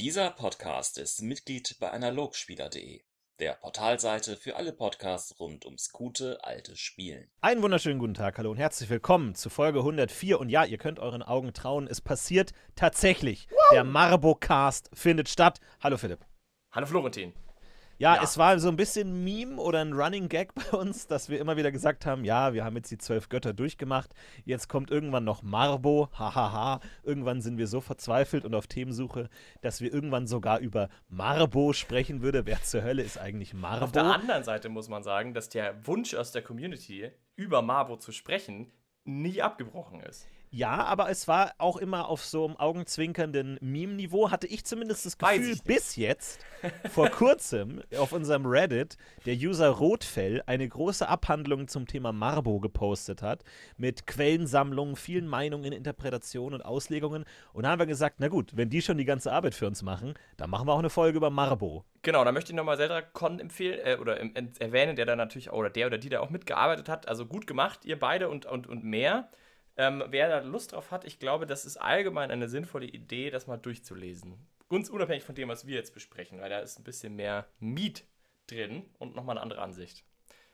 Dieser Podcast ist Mitglied bei Analogspieler.de, der Portalseite für alle Podcasts rund ums gute alte Spielen. Einen wunderschönen guten Tag, hallo und herzlich willkommen zu Folge 104. Und ja, ihr könnt euren Augen trauen, es passiert tatsächlich. Wow. Der Marbo-Cast findet statt. Hallo Philipp. Hallo Florentin. Ja, ja, es war so ein bisschen Meme oder ein Running Gag bei uns, dass wir immer wieder gesagt haben, ja, wir haben jetzt die zwölf Götter durchgemacht, jetzt kommt irgendwann noch Marbo, hahaha. Irgendwann sind wir so verzweifelt und auf Themensuche, dass wir irgendwann sogar über Marbo sprechen würde. Wer zur Hölle ist eigentlich Marbo? Auf der anderen Seite muss man sagen, dass der Wunsch aus der Community, über Marbo zu sprechen, nie abgebrochen ist. Ja, aber es war auch immer auf so einem augenzwinkernden Meme-Niveau, hatte ich zumindest das Gefühl, bis jetzt, vor kurzem, auf unserem Reddit, der User Rotfell eine große Abhandlung zum Thema Marbo gepostet hat, mit Quellensammlungen, vielen Meinungen, Interpretationen und Auslegungen. Und da haben wir gesagt, na gut, wenn die schon die ganze Arbeit für uns machen, dann machen wir auch eine Folge über Marbo. Genau, da möchte ich nochmal Zelda Con empfehlen, äh, oder erwähnen, der da natürlich, oder der oder die da auch mitgearbeitet hat. Also gut gemacht, ihr beide und, und, und mehr. Ähm, wer da Lust drauf hat, ich glaube, das ist allgemein eine sinnvolle Idee, das mal durchzulesen. Ganz unabhängig von dem, was wir jetzt besprechen, weil da ist ein bisschen mehr Miet drin und nochmal eine andere Ansicht.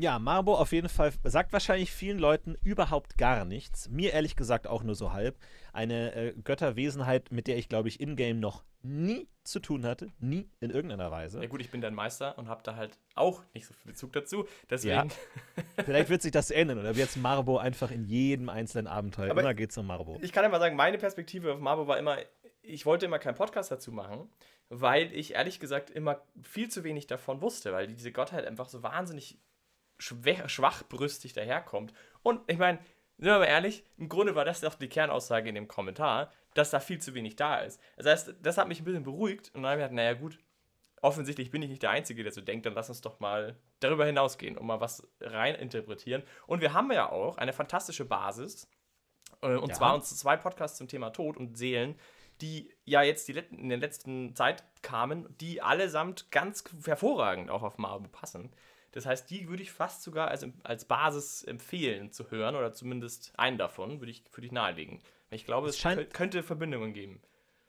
Ja, Marbo auf jeden Fall sagt wahrscheinlich vielen Leuten überhaupt gar nichts. Mir ehrlich gesagt auch nur so halb. Eine äh, Götterwesenheit, mit der ich, glaube ich, in-game noch nie zu tun hatte. Nie in irgendeiner Weise. Ja, gut, ich bin dein Meister und habe da halt auch nicht so viel Bezug dazu. Deswegen. Ja. Vielleicht wird sich das ändern oder wird jetzt Marbo einfach in jedem einzelnen Abenteuer. Aber immer geht es um Marbo. Ich kann einfach sagen, meine Perspektive auf Marbo war immer, ich wollte immer keinen Podcast dazu machen, weil ich ehrlich gesagt immer viel zu wenig davon wusste, weil diese Gottheit einfach so wahnsinnig schwach, schwachbrüstig daherkommt. Und ich meine, sind wir mal ehrlich, im Grunde war das doch die Kernaussage in dem Kommentar, dass da viel zu wenig da ist. Das heißt, das hat mich ein bisschen beruhigt und dann habe ich gedacht, naja gut, offensichtlich bin ich nicht der Einzige, der so denkt, dann lass uns doch mal darüber hinausgehen und mal was rein interpretieren. Und wir haben ja auch eine fantastische Basis, äh, und ja. zwar uns zwei Podcasts zum Thema Tod und Seelen, die ja jetzt die in der letzten Zeit kamen, die allesamt ganz hervorragend auch auf Marbo passen. Das heißt, die würde ich fast sogar als, als Basis empfehlen zu hören oder zumindest einen davon würde ich, würde ich nahelegen. Ich glaube, es, es scheint, könnte Verbindungen geben.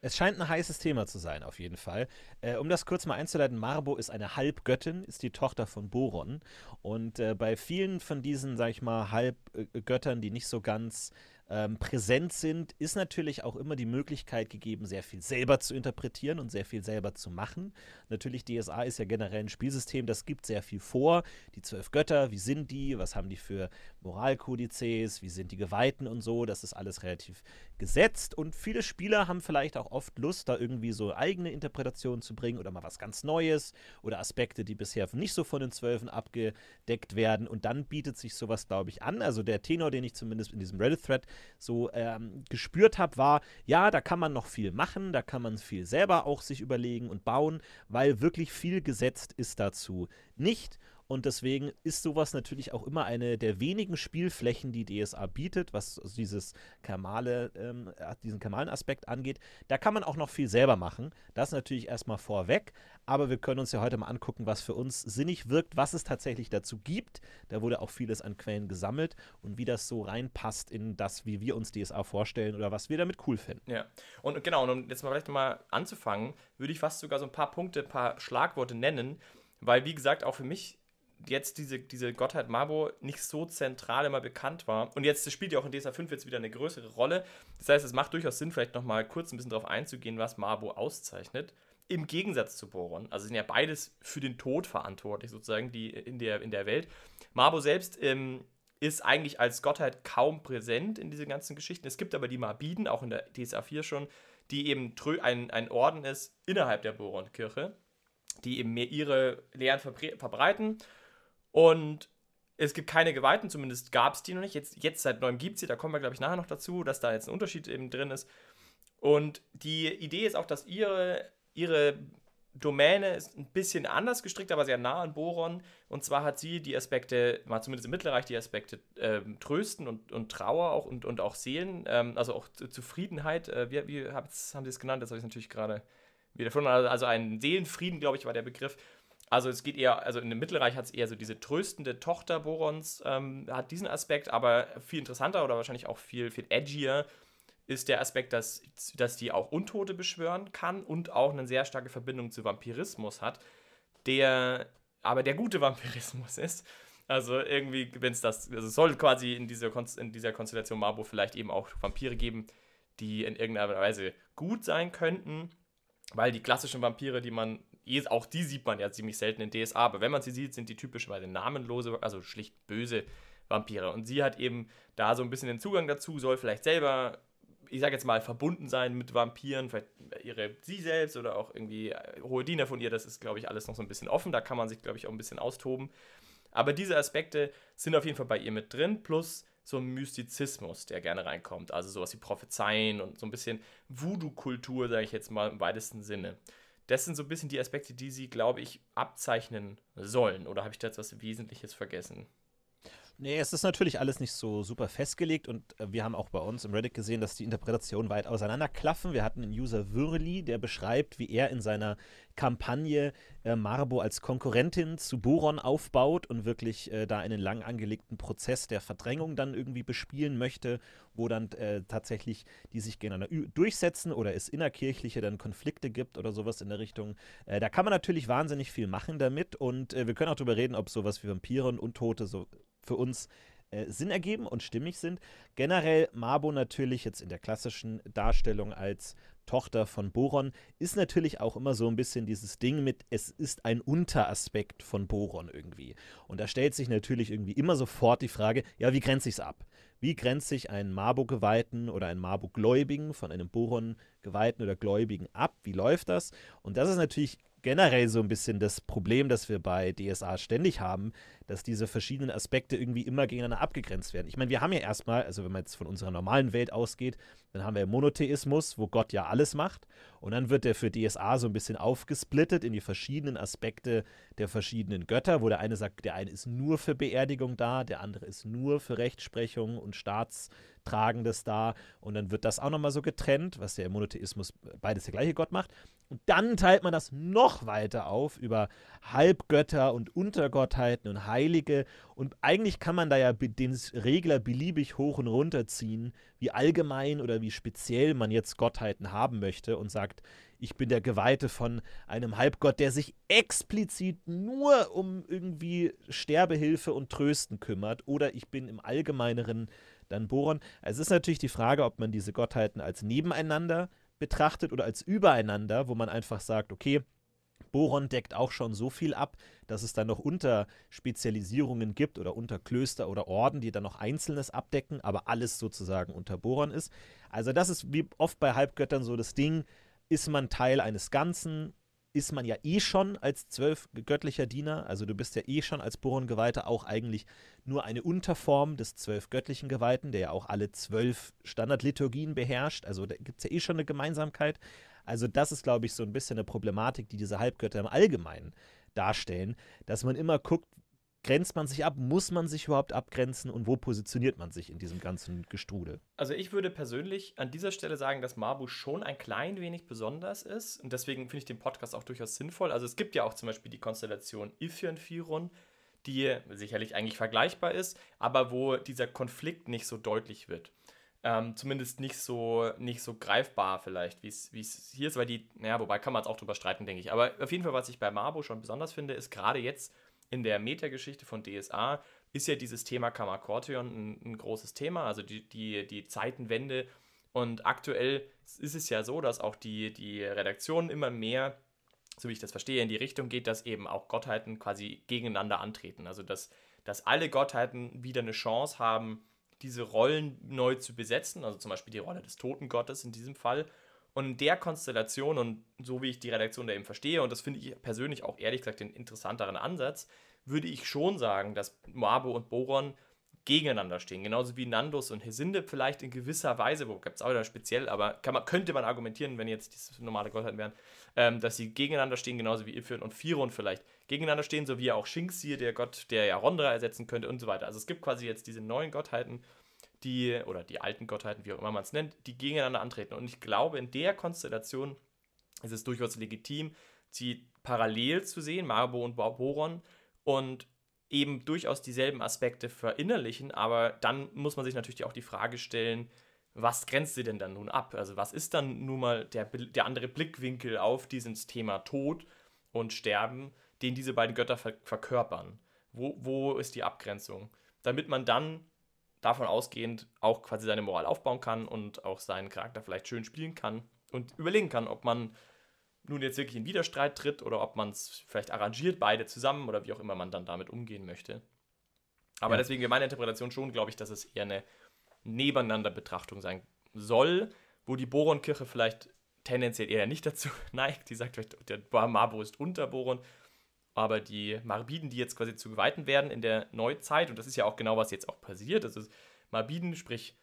Es scheint ein heißes Thema zu sein, auf jeden Fall. Äh, um das kurz mal einzuleiten, Marbo ist eine Halbgöttin, ist die Tochter von Boron. Und äh, bei vielen von diesen, sag ich mal, Halbgöttern, die nicht so ganz ähm, präsent sind, ist natürlich auch immer die Möglichkeit gegeben, sehr viel selber zu interpretieren und sehr viel selber zu machen. Natürlich, DSA ist ja generell ein Spielsystem, das gibt sehr viel vor. Die zwölf Götter, wie sind die? Was haben die für Moralkodizes? Wie sind die Geweihten und so? Das ist alles relativ gesetzt und viele Spieler haben vielleicht auch oft Lust, da irgendwie so eigene Interpretationen zu bringen oder mal was ganz Neues oder Aspekte, die bisher nicht so von den Zwölfen abgedeckt werden und dann bietet sich sowas, glaube ich, an. Also der Tenor, den ich zumindest in diesem Reddit-Thread so ähm, gespürt habe, war, ja, da kann man noch viel machen, da kann man viel selber auch sich überlegen und bauen, weil wirklich viel gesetzt ist dazu nicht. Und deswegen ist sowas natürlich auch immer eine der wenigen Spielflächen, die DSA bietet, was dieses Kamale, ähm, diesen kamalen Aspekt angeht. Da kann man auch noch viel selber machen. Das natürlich erstmal vorweg. Aber wir können uns ja heute mal angucken, was für uns sinnig wirkt, was es tatsächlich dazu gibt. Da wurde auch vieles an Quellen gesammelt und wie das so reinpasst in das, wie wir uns DSA vorstellen oder was wir damit cool finden. Ja, und genau, und um jetzt mal vielleicht mal anzufangen, würde ich fast sogar so ein paar Punkte, ein paar Schlagworte nennen, weil, wie gesagt, auch für mich jetzt diese, diese Gottheit Mabo nicht so zentral immer bekannt war. Und jetzt spielt ja auch in DSA 5 jetzt wieder eine größere Rolle. Das heißt, es macht durchaus Sinn, vielleicht nochmal kurz ein bisschen darauf einzugehen, was Mabo auszeichnet. Im Gegensatz zu Boron. Also sind ja beides für den Tod verantwortlich, sozusagen, die in der, in der Welt. Mabo selbst ähm, ist eigentlich als Gottheit kaum präsent in diesen ganzen Geschichten. Es gibt aber die Mabiden, auch in der DSA 4 schon, die eben ein, ein Orden ist innerhalb der Boron-Kirche, die eben mehr ihre Lehren verbreiten und es gibt keine Geweihten, zumindest gab es die noch nicht. Jetzt, jetzt seit neuem gibt es sie, da kommen wir, glaube ich, nachher noch dazu, dass da jetzt ein Unterschied eben drin ist. Und die Idee ist auch, dass ihre, ihre Domäne ist ein bisschen anders gestrickt, aber sehr nah an Boron. Und zwar hat sie die Aspekte, mal zumindest im Mittelreich, die Aspekte ähm, Trösten und, und Trauer auch und, und auch Seelen, ähm, also auch Zufriedenheit. Äh, wie, wie haben sie es genannt? Das habe ich natürlich gerade wieder gefunden. Also ein Seelenfrieden, glaube ich, war der Begriff. Also es geht eher, also in dem Mittelreich hat es eher so diese tröstende Tochter Borons, ähm, hat diesen Aspekt, aber viel interessanter oder wahrscheinlich auch viel, viel edgier ist der Aspekt, dass, dass die auch Untote beschwören kann und auch eine sehr starke Verbindung zu Vampirismus hat, der aber der gute Vampirismus ist. Also irgendwie, wenn es das, also es soll quasi in dieser, in dieser Konstellation Marburg vielleicht eben auch Vampire geben, die in irgendeiner Weise gut sein könnten, weil die klassischen Vampire, die man, auch die sieht man ja ziemlich selten in DSA, aber wenn man sie sieht, sind die typischerweise namenlose, also schlicht böse Vampire. Und sie hat eben da so ein bisschen den Zugang dazu, soll vielleicht selber ich sage jetzt mal, verbunden sein mit Vampiren, vielleicht ihre sie selbst oder auch irgendwie äh, hohe Diener von ihr, das ist, glaube ich, alles noch so ein bisschen offen. Da kann man sich, glaube ich, auch ein bisschen austoben. Aber diese Aspekte sind auf jeden Fall bei ihr mit drin, plus so ein Mystizismus, der gerne reinkommt. Also sowas wie Prophezeien und so ein bisschen Voodoo-Kultur, sage ich jetzt mal im weitesten Sinne. Das sind so ein bisschen die Aspekte, die sie, glaube ich, abzeichnen sollen. Oder habe ich da jetzt was Wesentliches vergessen? Nee, es ist natürlich alles nicht so super festgelegt und äh, wir haben auch bei uns im Reddit gesehen, dass die Interpretationen weit auseinanderklaffen. Wir hatten einen User Würli, der beschreibt, wie er in seiner Kampagne äh, Marbo als Konkurrentin zu Boron aufbaut und wirklich äh, da einen lang angelegten Prozess der Verdrängung dann irgendwie bespielen möchte, wo dann äh, tatsächlich die sich gegeneinander durchsetzen oder es innerkirchliche dann Konflikte gibt oder sowas in der Richtung. Äh, da kann man natürlich wahnsinnig viel machen damit und äh, wir können auch darüber reden, ob sowas wie Vampire und Untote so für uns äh, Sinn ergeben und stimmig sind. Generell Mabo natürlich jetzt in der klassischen Darstellung als Tochter von Boron ist natürlich auch immer so ein bisschen dieses Ding mit, es ist ein Unteraspekt von Boron irgendwie. Und da stellt sich natürlich irgendwie immer sofort die Frage, ja, wie grenze ich es ab? Wie grenzt sich einen Mabo-Geweihten oder einen Mabo-Gläubigen von einem Boron-Geweihten oder Gläubigen ab? Wie läuft das? Und das ist natürlich generell so ein bisschen das Problem, das wir bei DSA ständig haben, dass diese verschiedenen Aspekte irgendwie immer gegeneinander abgegrenzt werden. Ich meine, wir haben ja erstmal, also wenn man jetzt von unserer normalen Welt ausgeht, dann haben wir Monotheismus, wo Gott ja alles macht. Und dann wird der für DSA so ein bisschen aufgesplittet in die verschiedenen Aspekte der verschiedenen Götter, wo der eine sagt, der eine ist nur für Beerdigung da, der andere ist nur für Rechtsprechung und Staatstragendes da. Und dann wird das auch nochmal so getrennt, was der Monotheismus beides der gleiche Gott macht. Und dann teilt man das noch weiter auf über Halbgötter und Untergottheiten und Heilige. Und eigentlich kann man da ja den Regler beliebig hoch und runter ziehen, wie allgemein oder wie speziell man jetzt Gottheiten haben möchte und sagt, ich bin der Geweihte von einem Halbgott, der sich explizit nur um irgendwie Sterbehilfe und Trösten kümmert. Oder ich bin im Allgemeineren dann Boron. Also es ist natürlich die Frage, ob man diese Gottheiten als nebeneinander betrachtet oder als übereinander, wo man einfach sagt, okay, Boron deckt auch schon so viel ab, dass es dann noch Unterspezialisierungen gibt oder Unterklöster oder Orden, die dann noch Einzelnes abdecken, aber alles sozusagen unter Boron ist. Also das ist wie oft bei Halbgöttern so das Ding, ist man Teil eines Ganzen, ist man ja eh schon als zwölf göttlicher Diener, also du bist ja eh schon als Boron-Geweihter auch eigentlich nur eine Unterform des zwölf göttlichen Geweihten, der ja auch alle zwölf Standardliturgien beherrscht, also da gibt es ja eh schon eine Gemeinsamkeit. Also das ist, glaube ich, so ein bisschen eine Problematik, die diese Halbgötter im Allgemeinen darstellen, dass man immer guckt, grenzt man sich ab? Muss man sich überhaupt abgrenzen? Und wo positioniert man sich in diesem ganzen Gestrudel? Also ich würde persönlich an dieser Stelle sagen, dass Mabu schon ein klein wenig besonders ist. Und deswegen finde ich den Podcast auch durchaus sinnvoll. Also es gibt ja auch zum Beispiel die Konstellation Iphion Firon, die sicherlich eigentlich vergleichbar ist, aber wo dieser Konflikt nicht so deutlich wird. Ähm, zumindest nicht so, nicht so greifbar vielleicht, wie es hier ist, weil die, naja, wobei kann man es auch drüber streiten, denke ich. Aber auf jeden Fall, was ich bei Mabu schon besonders finde, ist gerade jetzt, in der Metageschichte von DSA ist ja dieses Thema Kammerkorteon ein, ein, großes Thema, also die, die, die Zeitenwende. Und aktuell ist es ja so, dass auch die, die Redaktion immer mehr, so wie ich das verstehe, in die Richtung geht, dass eben auch Gottheiten quasi gegeneinander antreten. Also dass, dass alle Gottheiten wieder eine Chance haben, diese Rollen neu zu besetzen, also zum Beispiel die Rolle des Totengottes in diesem Fall. Und in der Konstellation und so wie ich die Redaktion da eben verstehe, und das finde ich persönlich auch ehrlich gesagt den interessanteren Ansatz, würde ich schon sagen, dass Moabo und Boron gegeneinander stehen. Genauso wie Nandus und Hesinde vielleicht in gewisser Weise, wo gibt es auch wieder speziell, aber man, könnte man argumentieren, wenn jetzt diese normale Gottheiten wären, ähm, dass sie gegeneinander stehen, genauso wie Ifyon und Firon vielleicht gegeneinander stehen, so wie auch Shinxir, der Gott, der ja Rondra ersetzen könnte und so weiter. Also es gibt quasi jetzt diese neuen Gottheiten, die, oder die alten Gottheiten, wie auch immer man es nennt, die gegeneinander antreten. Und ich glaube, in der Konstellation ist es durchaus legitim, sie parallel zu sehen, Marbo und Boron, und eben durchaus dieselben Aspekte verinnerlichen, aber dann muss man sich natürlich auch die Frage stellen, was grenzt sie denn dann nun ab? Also was ist dann nun mal der, der andere Blickwinkel auf dieses Thema Tod und Sterben, den diese beiden Götter ver verkörpern? Wo, wo ist die Abgrenzung? Damit man dann davon ausgehend auch quasi seine Moral aufbauen kann und auch seinen Charakter vielleicht schön spielen kann und überlegen kann, ob man nun jetzt wirklich in Widerstreit tritt oder ob man es vielleicht arrangiert, beide zusammen oder wie auch immer man dann damit umgehen möchte. Aber ja. deswegen wäre meine Interpretation schon, glaube ich, dass es eher eine nebeneinander Betrachtung sein soll, wo die Boronkirche vielleicht tendenziell eher nicht dazu neigt. Die sagt vielleicht, der Mabo ist unter Boron. Aber die Marbiden, die jetzt quasi zu Geweihten werden in der Neuzeit, und das ist ja auch genau, was jetzt auch passiert, ist Marbiden, sprich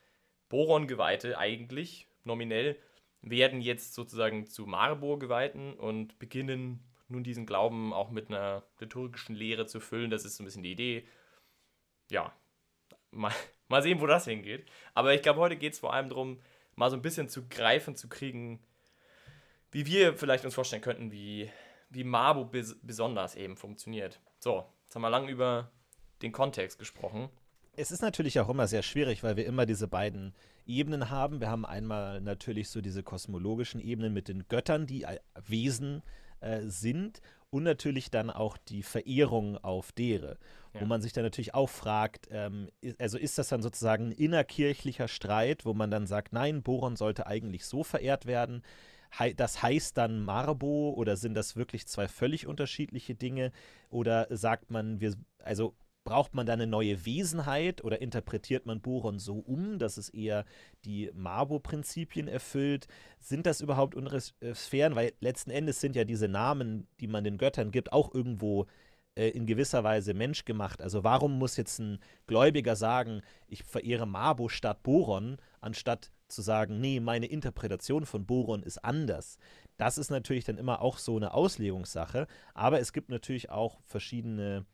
Boron-Geweihte eigentlich, nominell, werden jetzt sozusagen zu Marburg-Geweihten und beginnen nun diesen Glauben auch mit einer liturgischen Lehre zu füllen. Das ist so ein bisschen die Idee. Ja, mal, mal sehen, wo das hingeht. Aber ich glaube, heute geht es vor allem darum, mal so ein bisschen zu greifen, zu kriegen, wie wir vielleicht uns vorstellen könnten, wie, wie Mabu bes besonders eben funktioniert. So, jetzt haben wir lang über den Kontext gesprochen. Es ist natürlich auch immer sehr schwierig, weil wir immer diese beiden Ebenen haben. Wir haben einmal natürlich so diese kosmologischen Ebenen mit den Göttern, die Wesen äh, sind und natürlich dann auch die Verehrung auf dere, ja. wo man sich dann natürlich auch fragt, ähm, also ist das dann sozusagen ein innerkirchlicher Streit, wo man dann sagt, nein, Boron sollte eigentlich so verehrt werden. Das heißt dann Marbo oder sind das wirklich zwei völlig unterschiedliche Dinge? Oder sagt man, wir, also Braucht man da eine neue Wesenheit oder interpretiert man Boron so um, dass es eher die Marbo-Prinzipien erfüllt? Sind das überhaupt unsere äh, Sphären? Weil letzten Endes sind ja diese Namen, die man den Göttern gibt, auch irgendwo äh, in gewisser Weise menschgemacht. Also warum muss jetzt ein Gläubiger sagen, ich verehre Marbo statt Boron, anstatt zu sagen, nee, meine Interpretation von Boron ist anders. Das ist natürlich dann immer auch so eine Auslegungssache, aber es gibt natürlich auch verschiedene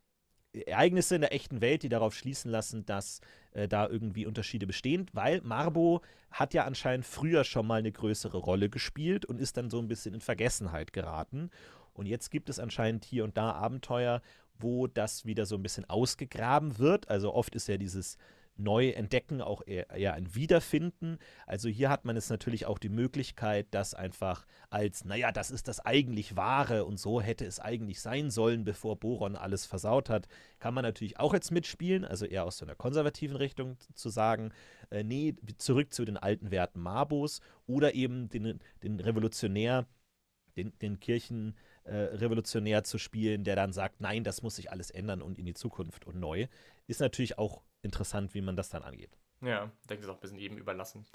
Ereignisse in der echten Welt, die darauf schließen lassen, dass äh, da irgendwie Unterschiede bestehen, weil Marbo hat ja anscheinend früher schon mal eine größere Rolle gespielt und ist dann so ein bisschen in Vergessenheit geraten. Und jetzt gibt es anscheinend hier und da Abenteuer, wo das wieder so ein bisschen ausgegraben wird. Also oft ist ja dieses neu entdecken, auch eher, eher, ein Wiederfinden. Also hier hat man es natürlich auch die Möglichkeit, das einfach als, naja, das ist das eigentlich Wahre und so hätte es eigentlich sein sollen, bevor Boron alles versaut hat, kann man natürlich auch jetzt mitspielen, also eher aus so einer konservativen Richtung zu sagen, äh, nee, zurück zu den alten Werten Marbos oder eben den, den Revolutionär, den, den Kirchen äh, Revolutionär zu spielen, der dann sagt, nein, das muss sich alles ändern und in die Zukunft und neu, ist natürlich auch interessant, wie man das dann angeht. Ja, ich denke, ist auch ein bisschen jedem überlassen.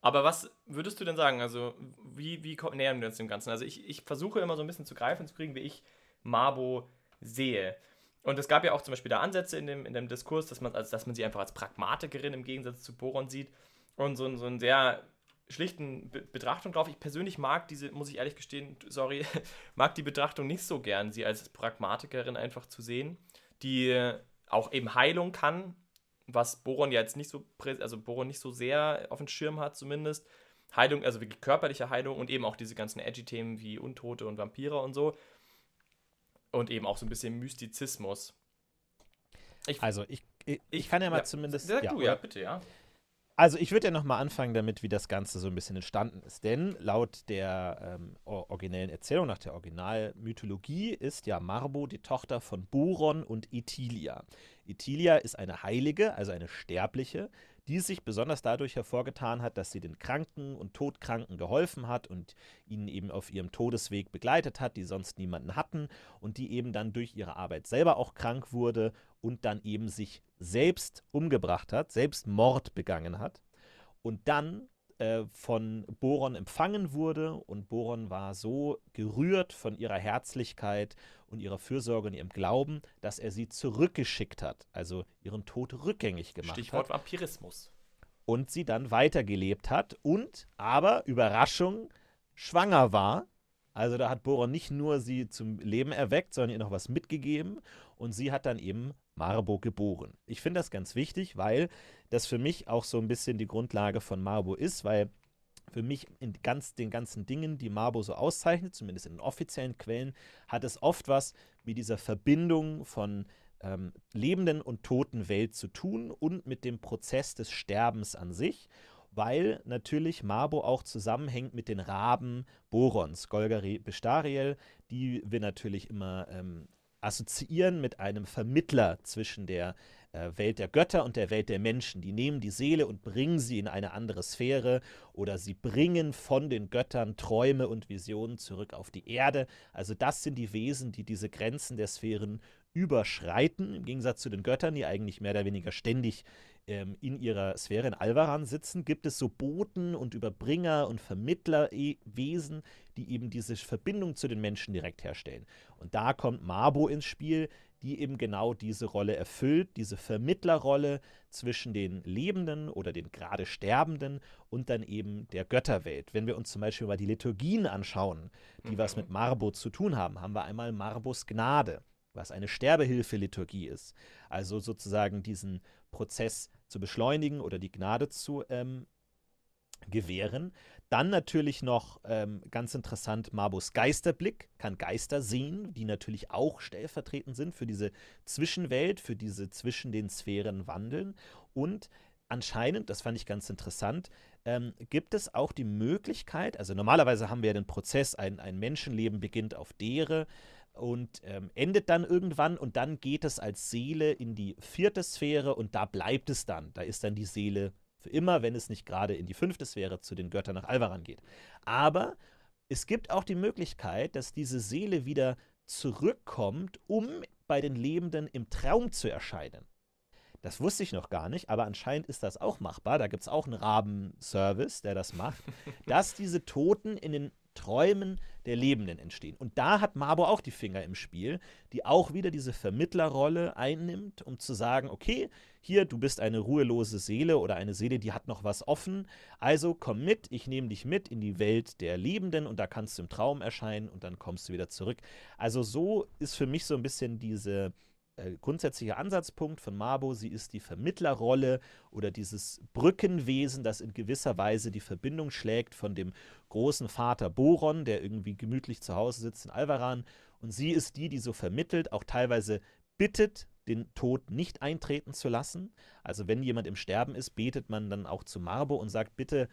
Aber was würdest du denn sagen? Also, wie, wie nähern wir uns dem Ganzen? Also, ich, ich versuche immer so ein bisschen zu greifen zu kriegen, wie ich Mabo sehe. Und es gab ja auch zum Beispiel da Ansätze in dem, in dem Diskurs, dass man, also, dass man sie einfach als Pragmatikerin im Gegensatz zu Boron sieht und so, so einen sehr schlichten Be Betrachtung drauf. Ich persönlich mag diese, muss ich ehrlich gestehen, sorry, mag die Betrachtung nicht so gern, sie als Pragmatikerin einfach zu sehen, die auch eben Heilung kann, was Boron ja jetzt nicht so, also Boron nicht so sehr auf dem Schirm hat zumindest. Heilung, also wirklich körperliche Heilung und eben auch diese ganzen Edgy-Themen wie Untote und Vampire und so. Und eben auch so ein bisschen Mystizismus. Ich, also ich, ich, ich, kann ja mal ja, zumindest. Sag ja, du, ja, bitte, ja. Also ich würde ja nochmal anfangen damit, wie das Ganze so ein bisschen entstanden ist. Denn laut der ähm, originellen Erzählung, nach der Originalmythologie, ist ja Marbo die Tochter von Boron und Itilia. Itilia ist eine Heilige, also eine Sterbliche, die sich besonders dadurch hervorgetan hat, dass sie den Kranken und Todkranken geholfen hat und ihnen eben auf ihrem Todesweg begleitet hat, die sonst niemanden hatten und die eben dann durch ihre Arbeit selber auch krank wurde und dann eben sich selbst umgebracht hat, selbst Mord begangen hat. Und dann äh, von Boron empfangen wurde und Boron war so gerührt von ihrer Herzlichkeit und ihrer Fürsorge und ihrem Glauben, dass er sie zurückgeschickt hat, also ihren Tod rückgängig gemacht Stichwort hat. Stichwort Vampirismus. Und sie dann weitergelebt hat und aber, Überraschung, schwanger war. Also da hat Boron nicht nur sie zum Leben erweckt, sondern ihr noch was mitgegeben und sie hat dann eben Marbo geboren. Ich finde das ganz wichtig, weil das für mich auch so ein bisschen die Grundlage von Marbo ist, weil für mich in ganz, den ganzen Dingen, die Marbo so auszeichnet, zumindest in den offiziellen Quellen, hat es oft was mit dieser Verbindung von ähm, lebenden und toten Welt zu tun und mit dem Prozess des Sterbens an sich. weil natürlich Mabo auch zusammenhängt mit den Raben Borons, Golgari Bestariel, die wir natürlich immer ähm, assoziieren mit einem Vermittler zwischen der äh, Welt der Götter und der Welt der Menschen. Die nehmen die Seele und bringen sie in eine andere Sphäre oder sie bringen von den Göttern Träume und Visionen zurück auf die Erde. Also das sind die Wesen, die diese Grenzen der Sphären überschreiten, im Gegensatz zu den Göttern, die eigentlich mehr oder weniger ständig ähm, in ihrer Sphäre in Alvaran sitzen, gibt es so Boten und Überbringer und Vermittlerwesen, die eben diese Verbindung zu den Menschen direkt herstellen. Und da kommt Mabo ins Spiel, die eben genau diese Rolle erfüllt, diese Vermittlerrolle zwischen den Lebenden oder den gerade Sterbenden und dann eben der Götterwelt. Wenn wir uns zum Beispiel mal die Liturgien anschauen, die mhm. was mit Marbo zu tun haben, haben wir einmal Marbos Gnade, was eine Sterbehilfe-Liturgie ist. Also sozusagen diesen Prozess zu beschleunigen oder die Gnade zu ähm, gewähren. Dann natürlich noch ähm, ganz interessant Marbos Geisterblick, kann Geister sehen, die natürlich auch stellvertretend sind für diese Zwischenwelt, für diese zwischen den Sphären wandeln. Und anscheinend, das fand ich ganz interessant, ähm, gibt es auch die Möglichkeit, also normalerweise haben wir ja den Prozess, ein, ein Menschenleben beginnt auf Dere und ähm, endet dann irgendwann und dann geht es als Seele in die vierte Sphäre und da bleibt es dann. Da ist dann die Seele für immer, wenn es nicht gerade in die fünfte Sphäre zu den Göttern nach Alvaran geht. Aber es gibt auch die Möglichkeit, dass diese Seele wieder zurückkommt, um bei den Lebenden im Traum zu erscheinen. Das wusste ich noch gar nicht, aber anscheinend ist das auch machbar. Da gibt es auch einen Raben-Service, der das macht, dass diese Toten in den Träumen der Lebenden entstehen. Und da hat Mabo auch die Finger im Spiel, die auch wieder diese Vermittlerrolle einnimmt, um zu sagen, okay, hier, du bist eine ruhelose Seele oder eine Seele, die hat noch was offen, also komm mit, ich nehme dich mit in die Welt der Lebenden und da kannst du im Traum erscheinen und dann kommst du wieder zurück. Also so ist für mich so ein bisschen diese äh, grundsätzlicher Ansatzpunkt von Mabo. Sie ist die Vermittlerrolle oder dieses Brückenwesen, das in gewisser Weise die Verbindung schlägt von dem großen Vater Boron, der irgendwie gemütlich zu Hause sitzt in Alvaran. Und sie ist die, die so vermittelt, auch teilweise bittet, den Tod nicht eintreten zu lassen. Also wenn jemand im Sterben ist, betet man dann auch zu Marbo und sagt, bitte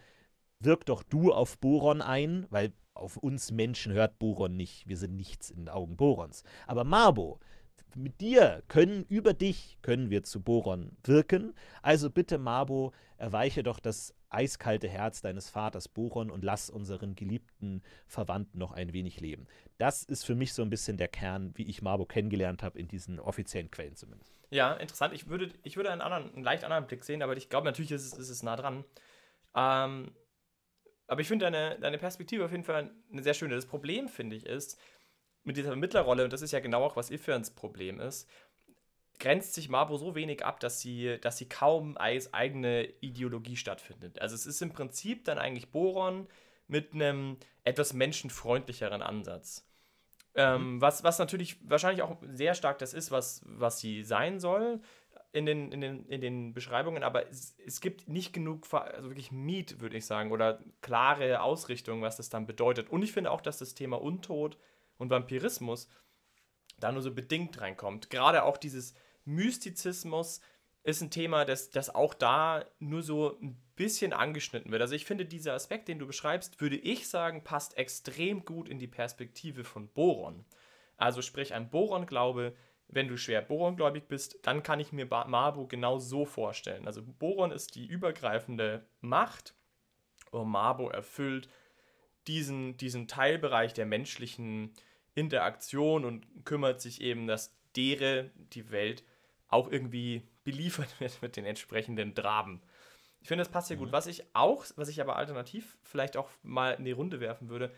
wirk doch du auf Boron ein, weil auf uns Menschen hört Boron nicht. Wir sind nichts in den Augen Borons. Aber Marbo, mit dir können, über dich können wir zu Boron wirken. Also bitte, Mabo, erweiche doch das eiskalte Herz deines Vaters Boron und lass unseren geliebten Verwandten noch ein wenig leben. Das ist für mich so ein bisschen der Kern, wie ich Mabo kennengelernt habe, in diesen offiziellen Quellen zumindest. Ja, interessant. Ich würde, ich würde einen, anderen, einen leicht anderen Blick sehen, aber ich glaube, natürlich ist es, ist es nah dran. Ähm, aber ich finde deine, deine Perspektive auf jeden Fall eine sehr schöne. Das Problem, finde ich, ist, mit dieser Vermittlerrolle, und das ist ja genau auch, was Ifferns Problem ist, grenzt sich Marbo so wenig ab, dass sie, dass sie kaum als eigene Ideologie stattfindet. Also es ist im Prinzip dann eigentlich Boron mit einem etwas menschenfreundlicheren Ansatz. Ähm, mhm. was, was natürlich wahrscheinlich auch sehr stark das ist, was, was sie sein soll in den, in den, in den Beschreibungen, aber es, es gibt nicht genug, also wirklich Miet, würde ich sagen, oder klare Ausrichtung, was das dann bedeutet. Und ich finde auch, dass das Thema Untod und Vampirismus da nur so bedingt reinkommt. Gerade auch dieses Mystizismus ist ein Thema, das, das auch da nur so ein bisschen angeschnitten wird. Also ich finde, dieser Aspekt, den du beschreibst, würde ich sagen, passt extrem gut in die Perspektive von Boron. Also sprich, ein Boron-Glaube, wenn du schwer Borongläubig bist, dann kann ich mir Marbo genau so vorstellen. Also Boron ist die übergreifende Macht und Marbo erfüllt diesen, diesen Teilbereich der menschlichen Interaktion und kümmert sich eben, dass dere, die Welt, auch irgendwie beliefert wird mit den entsprechenden Draben. Ich finde, das passt hier mhm. gut. Was ich auch, was ich aber alternativ vielleicht auch mal in die Runde werfen würde,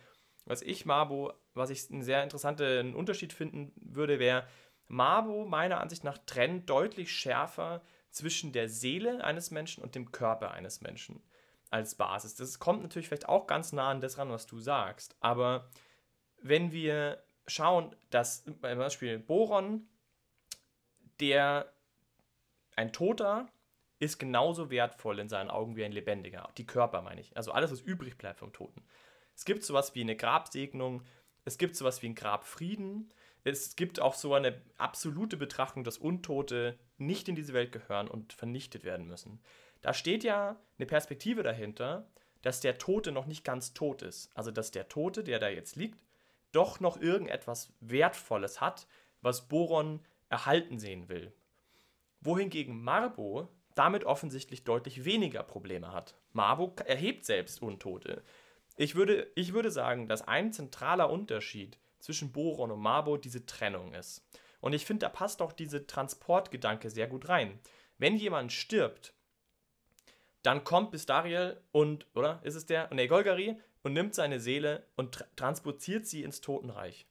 was ich Mabo, was ich einen sehr interessanten Unterschied finden würde, wäre, Mabo meiner Ansicht nach trennt deutlich schärfer zwischen der Seele eines Menschen und dem Körper eines Menschen als Basis. Das kommt natürlich vielleicht auch ganz nah an das ran, was du sagst, aber wenn wir schauen, dass zum Beispiel Boron, der ein Toter ist genauso wertvoll in seinen Augen wie ein Lebendiger. Die Körper meine ich. Also alles, was übrig bleibt vom Toten. Es gibt sowas wie eine Grabsegnung, es gibt sowas wie einen Grabfrieden, es gibt auch so eine absolute Betrachtung, dass Untote nicht in diese Welt gehören und vernichtet werden müssen. Da steht ja eine Perspektive dahinter, dass der Tote noch nicht ganz tot ist. Also dass der Tote, der da jetzt liegt, doch noch irgendetwas Wertvolles hat, was Boron erhalten sehen will. Wohingegen Marbo damit offensichtlich deutlich weniger Probleme hat. Marbo erhebt selbst Untote. Ich würde, ich würde sagen, dass ein zentraler Unterschied zwischen Boron und Marbo diese Trennung ist. Und ich finde, da passt auch diese Transportgedanke sehr gut rein. Wenn jemand stirbt, dann kommt Bistariel und, oder ist es der? Ne, Golgari und nimmt seine Seele und tra transportiert sie ins Totenreich.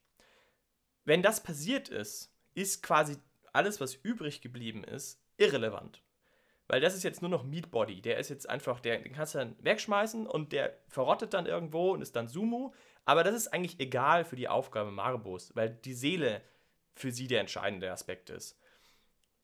Wenn das passiert ist, ist quasi alles, was übrig geblieben ist, irrelevant. Weil das ist jetzt nur noch Meatbody. Der ist jetzt einfach, der, den kannst du dann wegschmeißen und der verrottet dann irgendwo und ist dann Sumo. Aber das ist eigentlich egal für die Aufgabe Marbos, weil die Seele für sie der entscheidende Aspekt ist.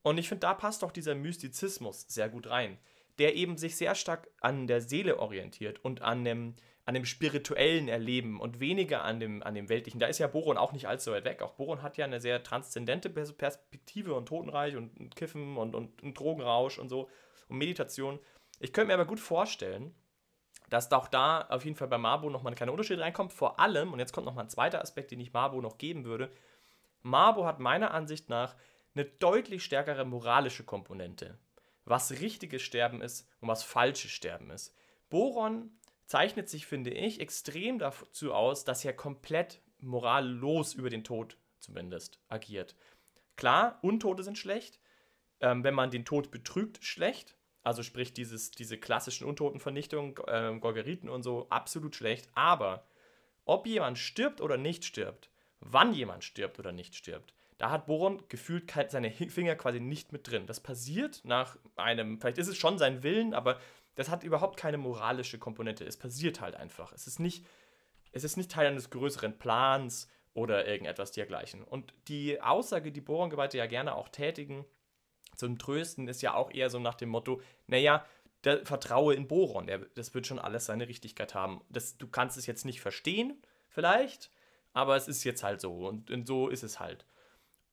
Und ich finde, da passt auch dieser Mystizismus sehr gut rein, der eben sich sehr stark an der Seele orientiert und an dem, an dem spirituellen Erleben und weniger an dem, an dem weltlichen. Da ist ja Boron auch nicht allzu weit weg. Auch Boron hat ja eine sehr transzendente Perspektive und Totenreich und, Kiffen und, und, und Drogenrausch und so und Meditation. Ich könnte mir aber gut vorstellen, dass auch da auf jeden Fall bei Marbo nochmal ein kleiner Unterschied reinkommt. Vor allem, und jetzt kommt nochmal ein zweiter Aspekt, den ich Marbo noch geben würde. Marbo hat meiner Ansicht nach eine deutlich stärkere moralische Komponente. Was richtiges Sterben ist und was falsches Sterben ist. Boron zeichnet sich, finde ich, extrem dazu aus, dass er komplett morallos über den Tod zumindest agiert. Klar, Untote sind schlecht. Ähm, wenn man den Tod betrügt, schlecht. Also sprich dieses, diese klassischen Untotenvernichtungen, äh, Gorgeriten und so, absolut schlecht. Aber ob jemand stirbt oder nicht stirbt, wann jemand stirbt oder nicht stirbt, da hat Boron gefühlt seine Finger quasi nicht mit drin. Das passiert nach einem, vielleicht ist es schon sein Willen, aber das hat überhaupt keine moralische Komponente. Es passiert halt einfach. Es ist nicht, es ist nicht Teil eines größeren Plans oder irgendetwas dergleichen. Und die Aussage, die Boron-Geweihte ja gerne auch tätigen, zum Trösten ist ja auch eher so nach dem Motto, naja, der vertraue in Boron, der, das wird schon alles seine Richtigkeit haben. Das, du kannst es jetzt nicht verstehen, vielleicht, aber es ist jetzt halt so und, und so ist es halt.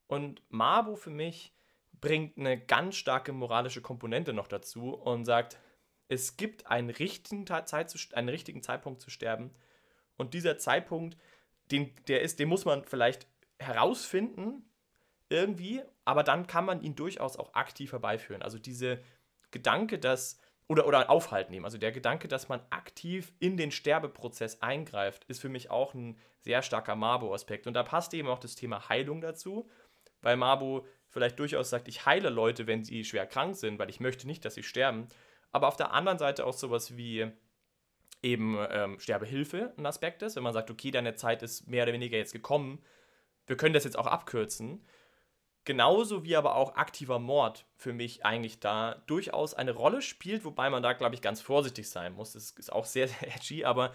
Und Mabu für mich bringt eine ganz starke moralische Komponente noch dazu und sagt, es gibt einen richtigen, Zeit einen richtigen Zeitpunkt zu sterben und dieser Zeitpunkt, den, der ist, den muss man vielleicht herausfinden irgendwie, aber dann kann man ihn durchaus auch aktiv herbeiführen. Also diese Gedanke, dass oder, oder Aufhalt nehmen. Also der Gedanke, dass man aktiv in den Sterbeprozess eingreift, ist für mich auch ein sehr starker Mabo-Aspekt. Und da passt eben auch das Thema Heilung dazu, weil Mabo vielleicht durchaus sagt, ich heile Leute, wenn sie schwer krank sind, weil ich möchte nicht, dass sie sterben. Aber auf der anderen Seite auch sowas wie eben ähm, Sterbehilfe ein Aspekt ist, wenn man sagt, okay, deine Zeit ist mehr oder weniger jetzt gekommen, wir können das jetzt auch abkürzen. Genauso wie aber auch aktiver Mord für mich eigentlich da durchaus eine Rolle spielt, wobei man da, glaube ich, ganz vorsichtig sein muss. Das ist auch sehr, sehr edgy, aber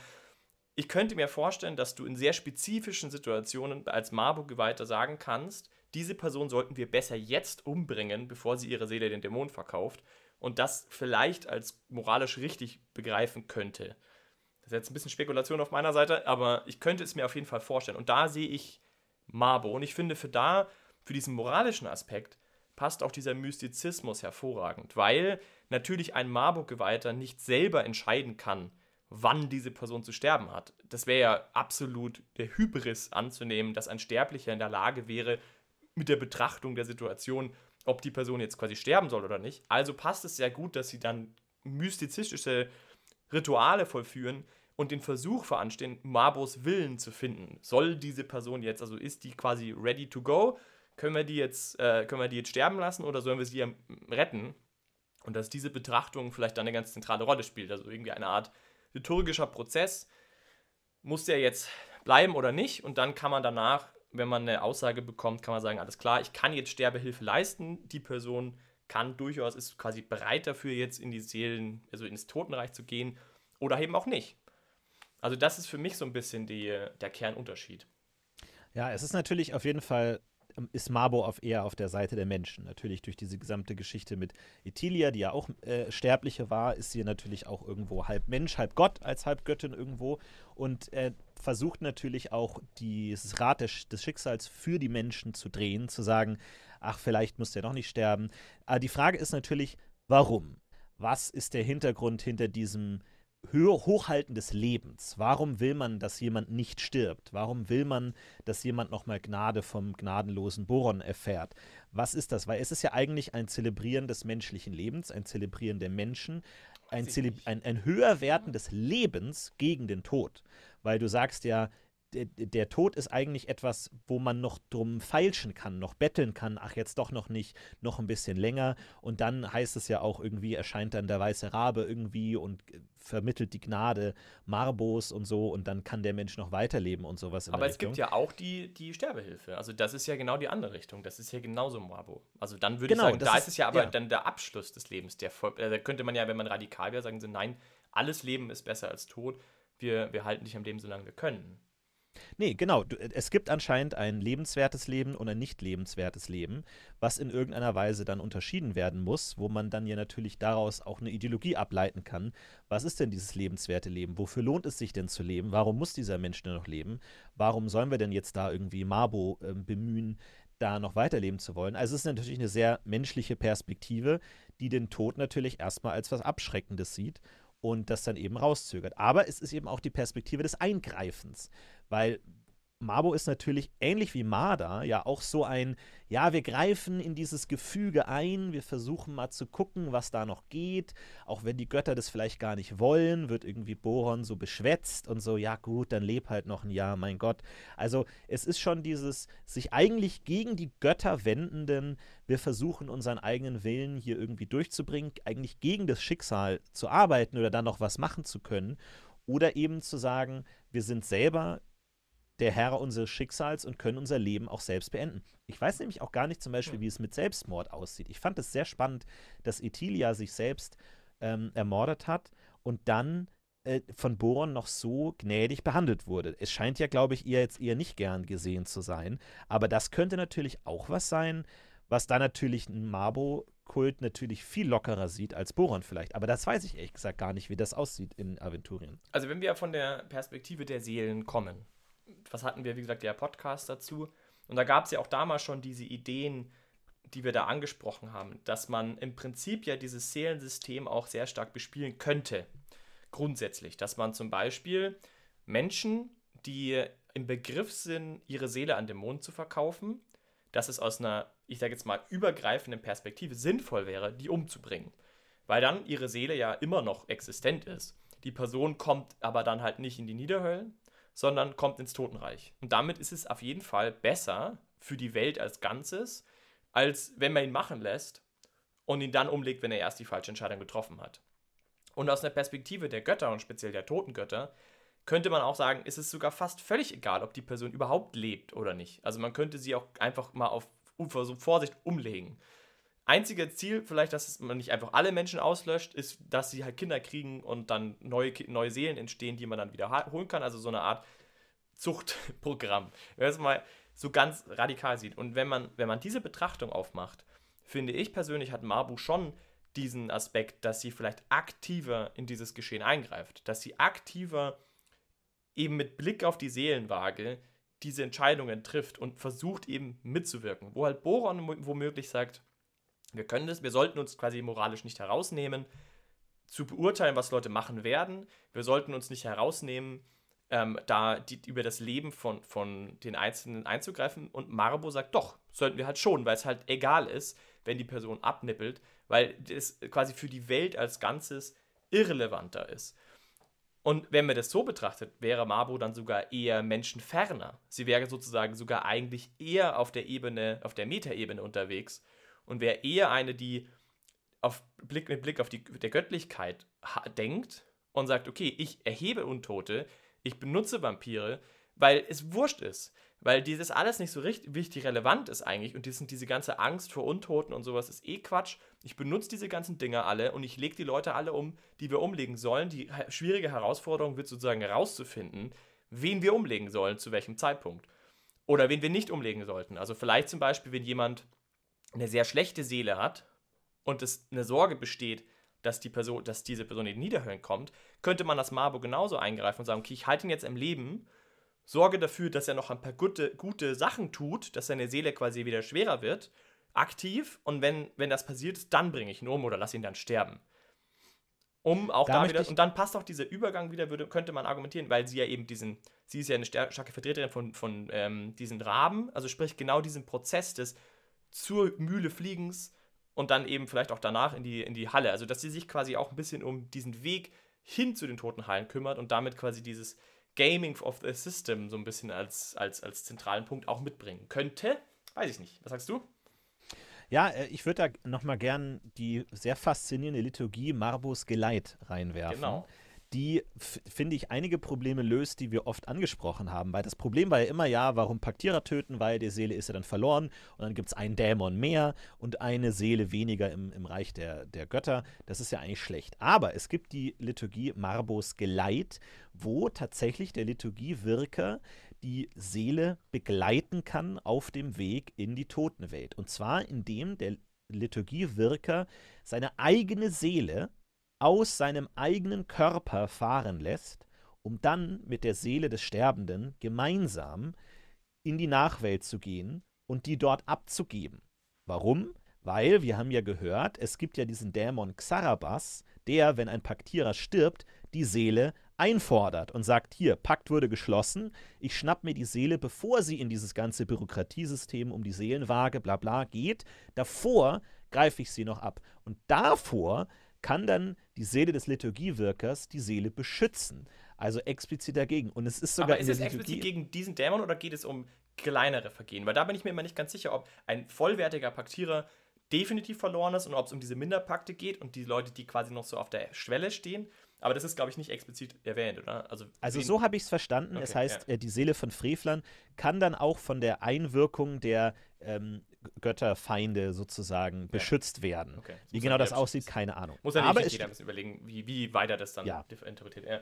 ich könnte mir vorstellen, dass du in sehr spezifischen Situationen als Marburg-Geweihter sagen kannst, diese Person sollten wir besser jetzt umbringen, bevor sie ihre Seele den Dämonen verkauft und das vielleicht als moralisch richtig begreifen könnte. Das ist jetzt ein bisschen Spekulation auf meiner Seite, aber ich könnte es mir auf jeden Fall vorstellen. Und da sehe ich Marbo. Und ich finde, für da für diesen moralischen Aspekt passt auch dieser Mystizismus hervorragend, weil natürlich ein Marburg-Geweihter nicht selber entscheiden kann, wann diese Person zu sterben hat. Das wäre ja absolut der Hybris anzunehmen, dass ein Sterblicher in der Lage wäre, mit der Betrachtung der Situation, ob die Person jetzt quasi sterben soll oder nicht. Also passt es sehr gut, dass sie dann mystizistische Rituale vollführen und den Versuch veranstehen, Marbos Willen zu finden. Soll diese Person jetzt, also ist die quasi ready to go? können wir die jetzt, äh, können wir die jetzt sterben lassen oder sollen wir sie retten? Und dass diese Betrachtung vielleicht dann eine ganz zentrale Rolle spielt. Also irgendwie eine Art liturgischer Prozess. Muss der jetzt bleiben oder nicht? Und dann kann man danach, wenn man eine Aussage bekommt, kann man sagen, alles klar, ich kann jetzt Sterbehilfe leisten. Die Person kann durchaus, ist quasi bereit dafür, jetzt in die Seelen, also ins Totenreich zu gehen oder eben auch nicht. Also das ist für mich so ein bisschen die, der Kernunterschied. Ja, es ist natürlich auf jeden Fall ist Mabo auf eher auf der Seite der Menschen. Natürlich durch diese gesamte Geschichte mit Etilia, die ja auch äh, Sterbliche war, ist sie natürlich auch irgendwo halb Mensch, halb Gott, als halb Göttin irgendwo. Und er versucht natürlich auch dieses Rad des, des Schicksals für die Menschen zu drehen, zu sagen, ach, vielleicht muss der noch nicht sterben. Aber die Frage ist natürlich, warum? was ist der Hintergrund hinter diesem Hochhalten des Lebens. Warum will man, dass jemand nicht stirbt? Warum will man, dass jemand nochmal Gnade vom gnadenlosen Boron erfährt? Was ist das? Weil es ist ja eigentlich ein Zelebrieren des menschlichen Lebens, ein Zelebrieren der Menschen, ein, ein, ein Höherwerten des Lebens gegen den Tod. Weil du sagst ja, der, der, Tod ist eigentlich etwas, wo man noch drum feilschen kann, noch betteln kann, ach jetzt doch noch nicht, noch ein bisschen länger. Und dann heißt es ja auch irgendwie, erscheint dann der weiße Rabe irgendwie und vermittelt die Gnade Marbos und so und dann kann der Mensch noch weiterleben und sowas. Aber es Richtung. gibt ja auch die, die Sterbehilfe. Also das ist ja genau die andere Richtung. Das ist ja genauso Marbo. Also dann würde genau, ich sagen, da ist es ja aber ja. dann der Abschluss des Lebens. Der, äh, da könnte man ja, wenn man radikal wäre, sagen, so, nein, alles Leben ist besser als Tod. Wir, wir halten dich am Leben, solange wir können. Nee, genau. Es gibt anscheinend ein lebenswertes Leben und ein nicht lebenswertes Leben, was in irgendeiner Weise dann unterschieden werden muss, wo man dann ja natürlich daraus auch eine Ideologie ableiten kann. Was ist denn dieses lebenswerte Leben? Wofür lohnt es sich denn zu leben? Warum muss dieser Mensch denn noch leben? Warum sollen wir denn jetzt da irgendwie Mabo äh, bemühen, da noch weiterleben zu wollen? Also es ist natürlich eine sehr menschliche Perspektive, die den Tod natürlich erstmal als was Abschreckendes sieht und das dann eben rauszögert. Aber es ist eben auch die Perspektive des Eingreifens. Weil Mabo ist natürlich ähnlich wie Marder ja auch so ein, ja, wir greifen in dieses Gefüge ein, wir versuchen mal zu gucken, was da noch geht, auch wenn die Götter das vielleicht gar nicht wollen, wird irgendwie Boron so beschwätzt und so, ja gut, dann leb halt noch ein Jahr, mein Gott. Also es ist schon dieses sich eigentlich gegen die Götter wendenden, wir versuchen unseren eigenen Willen hier irgendwie durchzubringen, eigentlich gegen das Schicksal zu arbeiten oder dann noch was machen zu können. Oder eben zu sagen, wir sind selber der Herr unseres Schicksals und können unser Leben auch selbst beenden. Ich weiß nämlich auch gar nicht zum Beispiel, wie es mit Selbstmord aussieht. Ich fand es sehr spannend, dass Etilia sich selbst ähm, ermordet hat und dann äh, von Boron noch so gnädig behandelt wurde. Es scheint ja, glaube ich, ihr jetzt eher nicht gern gesehen zu sein. Aber das könnte natürlich auch was sein, was da natürlich ein Mabo-Kult natürlich viel lockerer sieht als Boron vielleicht. Aber das weiß ich ehrlich gesagt gar nicht, wie das aussieht in Aventurien. Also wenn wir von der Perspektive der Seelen kommen, was hatten wir, wie gesagt, der Podcast dazu. Und da gab es ja auch damals schon diese Ideen, die wir da angesprochen haben, dass man im Prinzip ja dieses Seelensystem auch sehr stark bespielen könnte. Grundsätzlich, dass man zum Beispiel Menschen, die im Begriff sind, ihre Seele an den Mond zu verkaufen, dass es aus einer, ich sage jetzt mal, übergreifenden Perspektive sinnvoll wäre, die umzubringen. Weil dann ihre Seele ja immer noch existent ist. Die Person kommt aber dann halt nicht in die Niederhöllen, sondern kommt ins Totenreich. Und damit ist es auf jeden Fall besser für die Welt als Ganzes, als wenn man ihn machen lässt und ihn dann umlegt, wenn er erst die falsche Entscheidung getroffen hat. Und aus einer Perspektive der Götter und speziell der Totengötter könnte man auch sagen, ist es sogar fast völlig egal, ob die Person überhaupt lebt oder nicht. Also man könnte sie auch einfach mal auf Vorsicht umlegen. Einziges Ziel, vielleicht, dass man nicht einfach alle Menschen auslöscht, ist, dass sie halt Kinder kriegen und dann neue, neue Seelen entstehen, die man dann wieder holen kann. Also so eine Art Zuchtprogramm. Wenn man es mal so ganz radikal sieht. Und wenn man, wenn man diese Betrachtung aufmacht, finde ich persönlich, hat Mabu schon diesen Aspekt, dass sie vielleicht aktiver in dieses Geschehen eingreift. Dass sie aktiver eben mit Blick auf die Seelenwaage diese Entscheidungen trifft und versucht eben mitzuwirken. Wo halt Boron womöglich sagt, wir können das, wir sollten uns quasi moralisch nicht herausnehmen, zu beurteilen, was Leute machen werden. Wir sollten uns nicht herausnehmen, ähm, da die, über das Leben von, von den Einzelnen einzugreifen. Und Marbo sagt, doch, sollten wir halt schon, weil es halt egal ist, wenn die Person abnippelt, weil es quasi für die Welt als Ganzes irrelevanter ist. Und wenn man das so betrachtet, wäre Marbo dann sogar eher menschenferner. Sie wäre sozusagen sogar eigentlich eher auf der Ebene, auf der Metaebene unterwegs und wäre eher eine, die auf Blick, mit Blick auf die der Göttlichkeit denkt und sagt, okay, ich erhebe Untote, ich benutze Vampire, weil es wurscht ist. Weil dieses alles nicht so richtig wichtig relevant ist eigentlich und diesen, diese ganze Angst vor Untoten und sowas ist eh Quatsch. Ich benutze diese ganzen Dinger alle und ich lege die Leute alle um, die wir umlegen sollen. Die schwierige Herausforderung wird sozusagen herauszufinden, wen wir umlegen sollen, zu welchem Zeitpunkt. Oder wen wir nicht umlegen sollten. Also vielleicht zum Beispiel, wenn jemand eine sehr schlechte Seele hat und es eine Sorge besteht, dass, die Person, dass diese Person in die Niederhöllen kommt, könnte man als Marbo genauso eingreifen und sagen, okay, ich halte ihn jetzt im Leben, sorge dafür, dass er noch ein paar gute, gute Sachen tut, dass seine Seele quasi wieder schwerer wird, aktiv, und wenn, wenn das passiert ist, dann bringe ich ihn um oder lass ihn dann sterben. Um auch Da wieder, und dann passt auch dieser Übergang wieder, würde, könnte man argumentieren, weil sie ja eben diesen, sie ist ja eine star- starke Vertreterin von, von ähm, diesen Raben, also sprich genau diesen Prozess des zur Mühle Fliegens und dann eben vielleicht auch danach in die, in die Halle. Also dass sie sich quasi auch ein bisschen um diesen Weg hin zu den toten Hallen kümmert und damit quasi dieses Gaming of the System so ein bisschen als, als, als zentralen Punkt auch mitbringen könnte. Weiß ich nicht. Was sagst du? Ja, äh, ich würde da nochmal gern die sehr faszinierende Liturgie Marbos Geleit reinwerfen. Genau. Die, finde ich, einige Probleme löst, die wir oft angesprochen haben. Weil das Problem war ja immer, ja, warum Paktierer töten, weil die Seele ist ja dann verloren und dann gibt es einen Dämon mehr und eine Seele weniger im, im Reich der, der Götter. Das ist ja eigentlich schlecht. Aber es gibt die Liturgie Marbos Geleit, wo tatsächlich der Liturgiewirker die Seele begleiten kann auf dem Weg in die Totenwelt. Und zwar indem der Liturgiewirker seine eigene Seele aus seinem eigenen Körper fahren lässt, um dann mit der Seele des Sterbenden gemeinsam in die Nachwelt zu gehen und die dort abzugeben. Warum? Weil, wir haben ja gehört, es gibt ja diesen Dämon Xarabas, der, wenn ein Paktierer stirbt, die Seele einfordert und sagt, hier, Pakt wurde geschlossen, ich schnapp mir die Seele, bevor sie in dieses ganze Bürokratiesystem um die Seelenwaage, bla bla geht, davor greife ich sie noch ab. Und davor kann dann die Seele des Liturgiewirkers die Seele beschützen. Also explizit dagegen. Und es ist sogar Aber ist es explizit gegen diesen Dämon oder geht es um kleinere Vergehen? Weil da bin ich mir immer nicht ganz sicher, ob ein vollwertiger Paktierer definitiv verloren ist und ob es um diese Minderpakte geht und die Leute, die quasi noch so auf der Schwelle stehen. Aber das ist, glaube ich, nicht explizit erwähnt, oder? Also, Also so habe ich es verstanden. es Okay, heißt, äh, die Seele von Frevlern kann dann auch von der Einwirkung der ähm, Götterfeinde sozusagen beschützt werden. Okay, Wie genau das aussieht, keine Ahnung. Muss ja aber jeder ein bisschen überlegen, wie, wie weit er das dann Ja. interpretiert. Ja.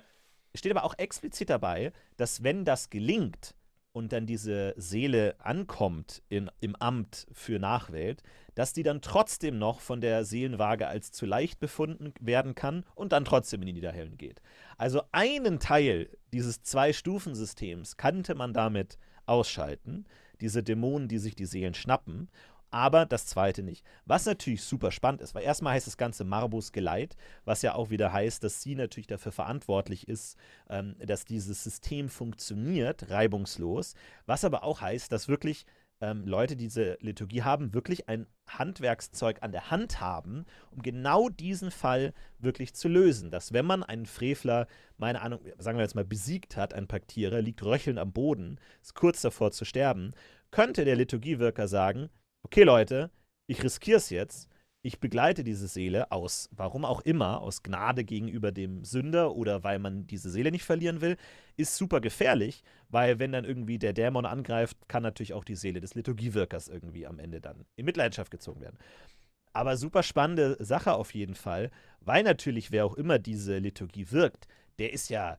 steht aber auch explizit dabei, dass wenn das gelingt und dann diese Seele ankommt in, im Amt für Nachwelt, dass die dann trotzdem noch von der Seelenwaage als zu leicht befunden werden kann und dann trotzdem in die Niederhellen geht. Also einen Teil dieses Zwei-Stufen-Systems kannte man damit ausschalten, diese Dämonen, die sich die Seelen schnappen, aber das zweite nicht. Was natürlich super spannend ist, weil erstmal heißt das Ganze Marbus Geleit, was ja auch wieder heißt, dass sie natürlich dafür verantwortlich ist, ähm, dass dieses System funktioniert, reibungslos. Was aber auch heißt, dass wirklich ähm, Leute, die diese Liturgie haben, wirklich ein Handwerkszeug an der Hand haben, um genau diesen Fall wirklich zu lösen. Dass wenn man einen Frevler, meine Ahnung, sagen wir jetzt mal, besiegt hat, ein Paktierer, liegt röchelnd am Boden, ist kurz davor zu sterben, könnte der Liturgiewirker sagen, okay Leute, ich riskiere es jetzt, ich begleite diese Seele aus, warum auch immer, aus Gnade gegenüber dem Sünder oder weil man diese Seele nicht verlieren will, ist super gefährlich, weil wenn dann irgendwie der Dämon angreift, kann natürlich auch die Seele des Liturgiewirkers irgendwie am Ende dann in Mitleidenschaft gezogen werden. Aber super spannende Sache auf jeden Fall, weil natürlich wer auch immer diese Liturgie wirkt, der ist ja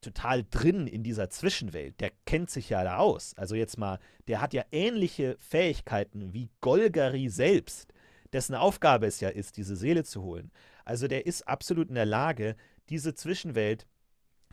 total drin in dieser Zwischenwelt. Der kennt sich ja da aus. Also jetzt mal, der hat ja ähnliche Fähigkeiten wie Golgari selbst, dessen Aufgabe es ja ist, diese Seele zu holen. Also der ist absolut in der Lage, diese Zwischenwelt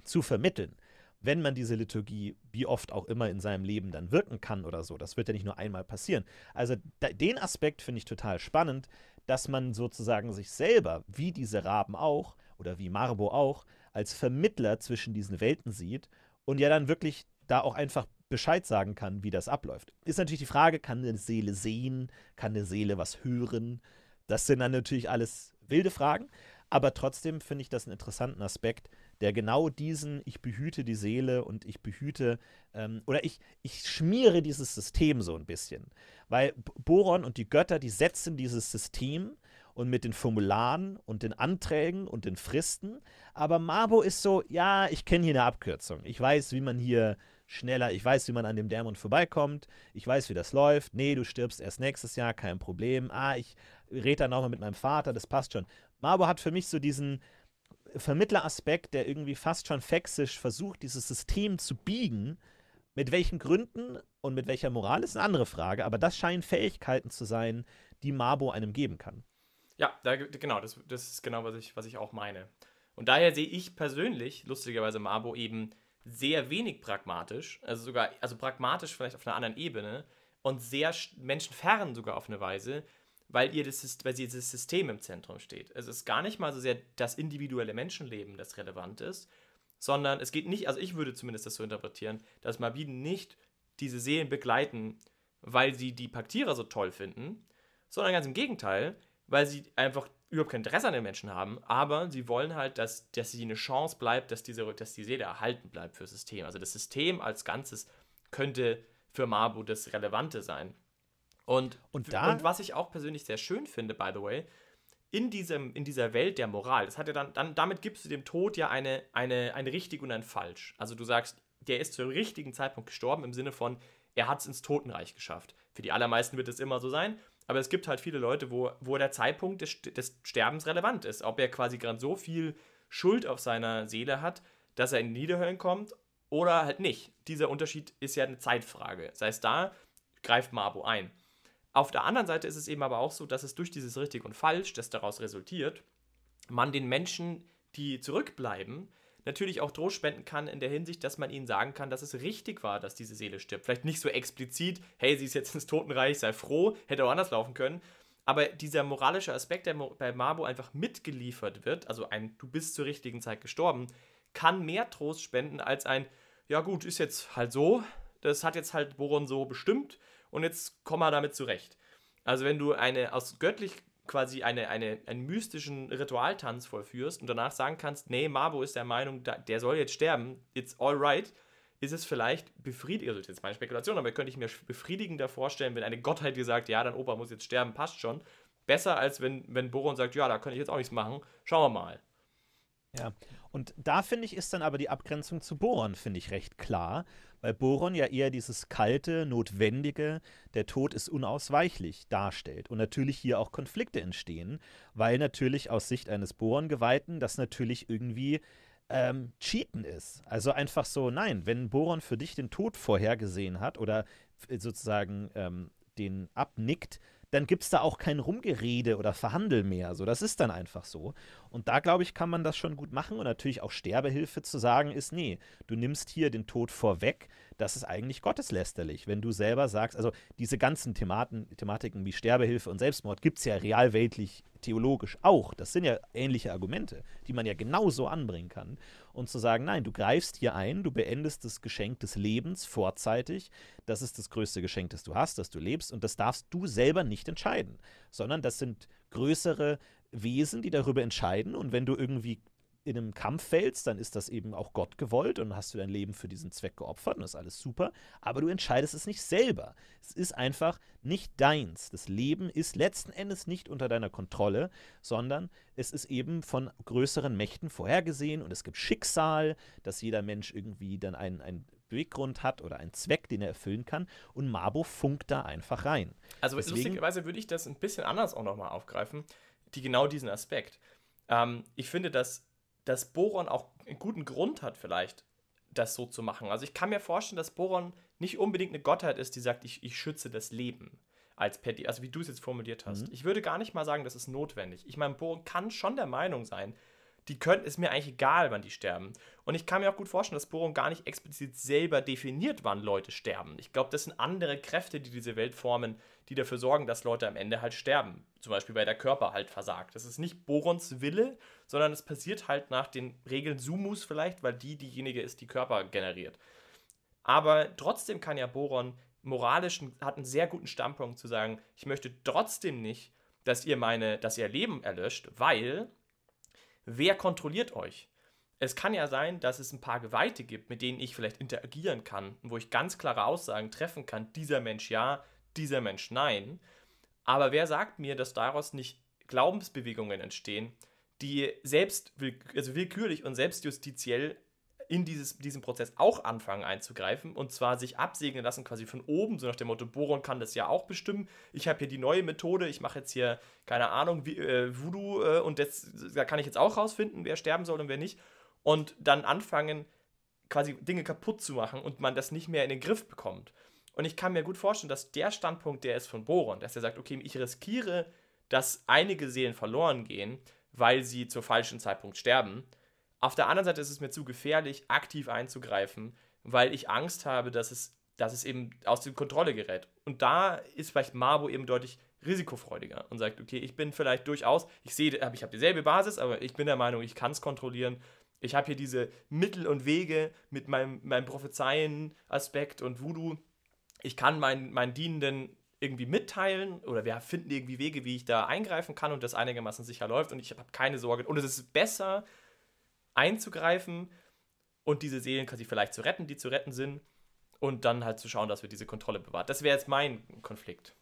zu vermitteln. Wenn man diese Liturgie, wie oft auch immer in seinem Leben dann wirken kann oder so, das wird ja nicht nur einmal passieren. Also da, den Aspekt finde ich total spannend, dass man sozusagen sich selber, wie diese Raben auch oder wie Marbo auch, als Vermittler zwischen diesen Welten sieht und ja dann wirklich da auch einfach Bescheid sagen kann, wie das abläuft. Ist natürlich die Frage, kann eine Seele sehen, kann eine Seele was hören? Das sind dann natürlich alles wilde Fragen, aber trotzdem finde ich das einen interessanten Aspekt, der genau diesen, ich behüte die Seele und ich behüte, ähm, oder ich, ich schmiere dieses System so ein bisschen. Weil Boron und die Götter, die setzen dieses System und mit den Formularen und den Anträgen und den Fristen. Aber Mabo ist so, ja, ich kenne hier eine Abkürzung. Ich weiß, wie man hier schneller, ich weiß, wie man an dem Dämon vorbeikommt. Ich weiß, wie das läuft. Nee, du stirbst erst nächstes Jahr, kein Problem. Ah, ich rede dann nochmal mit meinem Vater, das passt schon. Mabo hat für mich so diesen Vermittleraspekt, der irgendwie fast schon fexisch versucht, dieses System zu biegen. Mit welchen Gründen und mit welcher Moral ist eine andere Frage, aber das scheinen Fähigkeiten zu sein, die Mabo einem geben kann. Ja, da, genau, das, das ist genau, was ich, was ich auch meine. Und daher sehe ich persönlich, lustigerweise Mabo, eben sehr wenig pragmatisch, also sogar, also pragmatisch vielleicht auf einer anderen Ebene und sehr sch- menschenfern sogar auf eine Weise, weil ihr das weil dieses System im Zentrum steht. Es ist gar nicht mal so sehr das individuelle Menschenleben, das relevant ist, sondern es geht nicht, also ich würde zumindest das so interpretieren, dass Mabiden nicht diese Seelen begleiten, weil sie die Paktierer so toll finden, sondern ganz im Gegenteil, weil sie einfach überhaupt kein Interesse an den Menschen haben, aber sie wollen halt, dass, dass sie eine Chance bleibt, dass, diese, dass die Seele erhalten bleibt für das System. Also das System als Ganzes könnte für Mabu das Relevante sein. Und, und, da, und was ich auch persönlich sehr schön finde, by the way, in, diesem, in dieser Welt der Moral, das hat ja dann, dann, damit gibst du dem Tod ja eine, eine, ein richtig und ein falsch. Also du sagst, der ist zum richtigen Zeitpunkt gestorben, im Sinne von, er hat es ins Totenreich geschafft. Für die allermeisten wird es immer so sein, aber es gibt halt viele Leute, wo, wo der Zeitpunkt des, des Sterbens relevant ist. Ob er quasi gerade so viel Schuld auf seiner Seele hat, dass er in die Niederhöllen kommt oder halt nicht. Dieser Unterschied ist ja eine Zeitfrage. Das heißt, da greift Mabo ein. Auf der anderen Seite ist es eben aber auch so, dass es durch dieses richtig und falsch, das daraus resultiert, man den Menschen, die zurückbleiben, natürlich auch Trost spenden kann in der Hinsicht, dass man ihnen sagen kann, dass es richtig war, dass diese Seele stirbt. Vielleicht nicht so explizit, hey, sie ist jetzt ins Totenreich, sei froh, hätte auch anders laufen können. Aber dieser moralische Aspekt, der bei Mabo einfach mitgeliefert wird, also ein Du bist zur richtigen Zeit gestorben, kann mehr Trost spenden als ein Ja gut, ist jetzt halt so, das hat jetzt halt Boron so bestimmt und jetzt komm mal damit zurecht. Also wenn du eine aus göttlich quasi eine, eine, einen mystischen Ritualtanz vollführst und danach sagen kannst, nee, Mabo ist der Meinung, der soll jetzt sterben, it's alright, ist es vielleicht befriedigend, das ist jetzt meine Spekulation, aber könnte ich mir befriedigender vorstellen, wenn eine Gottheit dir sagt, ja, dein Opa muss jetzt sterben, passt schon. Besser als wenn, wenn Boron sagt, ja, da kann ich jetzt auch nichts machen, schauen wir mal. Ja, und da finde ich, ist dann aber die Abgrenzung zu Boron, finde ich, recht klar, weil Boron ja eher dieses kalte, notwendige, der Tod ist unausweichlich darstellt und natürlich hier auch Konflikte entstehen, weil natürlich aus Sicht eines Boron-Geweihten das natürlich irgendwie ähm, Cheaten ist. Also einfach so, nein, wenn Boron für dich den Tod vorhergesehen hat oder sozusagen ähm, den abnickt, dann gibt es da auch kein Rumgerede oder Verhandel mehr. So, das ist dann einfach so. Und da, glaube ich, kann man das schon gut machen. Und natürlich auch Sterbehilfe zu sagen ist, nee, du nimmst hier den Tod vorweg. Das ist eigentlich gotteslästerlich. Wenn du selber sagst, also diese ganzen Thematen, Thematiken wie Sterbehilfe und Selbstmord gibt es ja realweltlich theologisch auch. Das sind ja ähnliche Argumente, die man ja genauso anbringen kann. Und zu sagen, nein, du greifst hier ein, du beendest das Geschenk des Lebens vorzeitig. Das ist das größte Geschenk, das du hast, dass du lebst. Und das darfst du selber nicht entscheiden, sondern das sind größere Wesen, die darüber entscheiden. Und wenn du irgendwie in einem Kampf fällst, dann ist das eben auch Gott gewollt und hast du dein Leben für diesen Zweck geopfert und das ist alles super. Aber du entscheidest es nicht selber. Es ist einfach nicht deins. Das Leben ist letzten Endes nicht unter deiner Kontrolle, sondern es ist eben von größeren Mächten vorhergesehen und es gibt Schicksal, dass jeder Mensch irgendwie dann einen, einen Beweggrund hat oder einen Zweck, den er erfüllen kann. Und Mabo funkt da einfach rein. Also Deswegen, lustigerweise würde ich das ein bisschen anders auch nochmal aufgreifen, die genau diesen Aspekt. Ähm, ich finde, dass dass Boron auch einen guten Grund hat, vielleicht das so zu machen. Also ich kann mir vorstellen, dass Boron nicht unbedingt eine Gottheit ist, die sagt, ich, ich schütze das Leben als Patty, also wie du es jetzt formuliert hast. Mhm. Ich würde gar nicht mal sagen, das ist notwendig. Ich meine, Boron kann schon der Meinung sein, die können, ist mir eigentlich egal, wann die sterben. Und ich kann mir auch gut vorstellen, dass Boron gar nicht explizit selber definiert, wann Leute sterben. Ich glaube, das sind andere Kräfte, die diese Welt formen, die dafür sorgen, dass Leute am Ende halt sterben. Zum Beispiel, weil der Körper halt versagt. Das ist nicht Borons Wille, sondern es passiert halt nach den Regeln Sumus vielleicht, weil die diejenige ist, die Körper generiert. Aber trotzdem kann ja Boron moralisch hat einen sehr guten Standpunkt zu sagen, ich möchte trotzdem nicht, dass ihr meine, dass ihr Leben erlöscht, weil wer kontrolliert euch? Es kann ja sein, dass es ein paar Geweihte gibt, mit denen ich vielleicht interagieren kann, wo ich ganz klare Aussagen treffen kann, dieser Mensch ja, dieser Mensch nein. Aber wer sagt mir, dass daraus nicht Glaubensbewegungen entstehen, die selbst also willkürlich und selbstjustiziell in dieses, diesen Prozess auch anfangen einzugreifen und zwar sich absegnen lassen quasi von oben, so nach dem Motto, Boron kann das ja auch bestimmen. Ich habe hier die neue Methode, ich mache jetzt hier, keine Ahnung, wie, äh, Voodoo äh, und das, da kann ich jetzt auch rausfinden, wer sterben soll und wer nicht. Und dann anfangen, quasi Dinge kaputt zu machen und man das nicht mehr in den Griff bekommt. Und ich kann mir gut vorstellen, dass der Standpunkt, der ist von Boron, dass er sagt, okay, ich riskiere, dass einige Seelen verloren gehen, weil sie zur falschen Zeitpunkt sterben auf der anderen Seite ist es mir zu gefährlich, aktiv einzugreifen, weil ich Angst habe, dass es dass es eben aus der Kontrolle gerät. Und da ist vielleicht Marbo eben deutlich risikofreudiger und sagt, okay, ich bin vielleicht durchaus, ich sehe, ich habe dieselbe Basis, aber ich bin der Meinung, ich kann es kontrollieren. Ich habe hier diese Mittel und Wege mit meinem, meinem Prophezeien-Aspekt und Voodoo. Ich kann meinen, meinen Dienenden irgendwie mitteilen oder wir finden irgendwie Wege, wie ich da eingreifen kann und das einigermaßen sicher läuft und ich habe keine Sorge. Und es ist besser einzugreifen und diese Seelen quasi vielleicht zu retten, die zu retten sind und dann halt zu schauen, dass wir diese Kontrolle bewahren. Das wäre jetzt mein Konflikt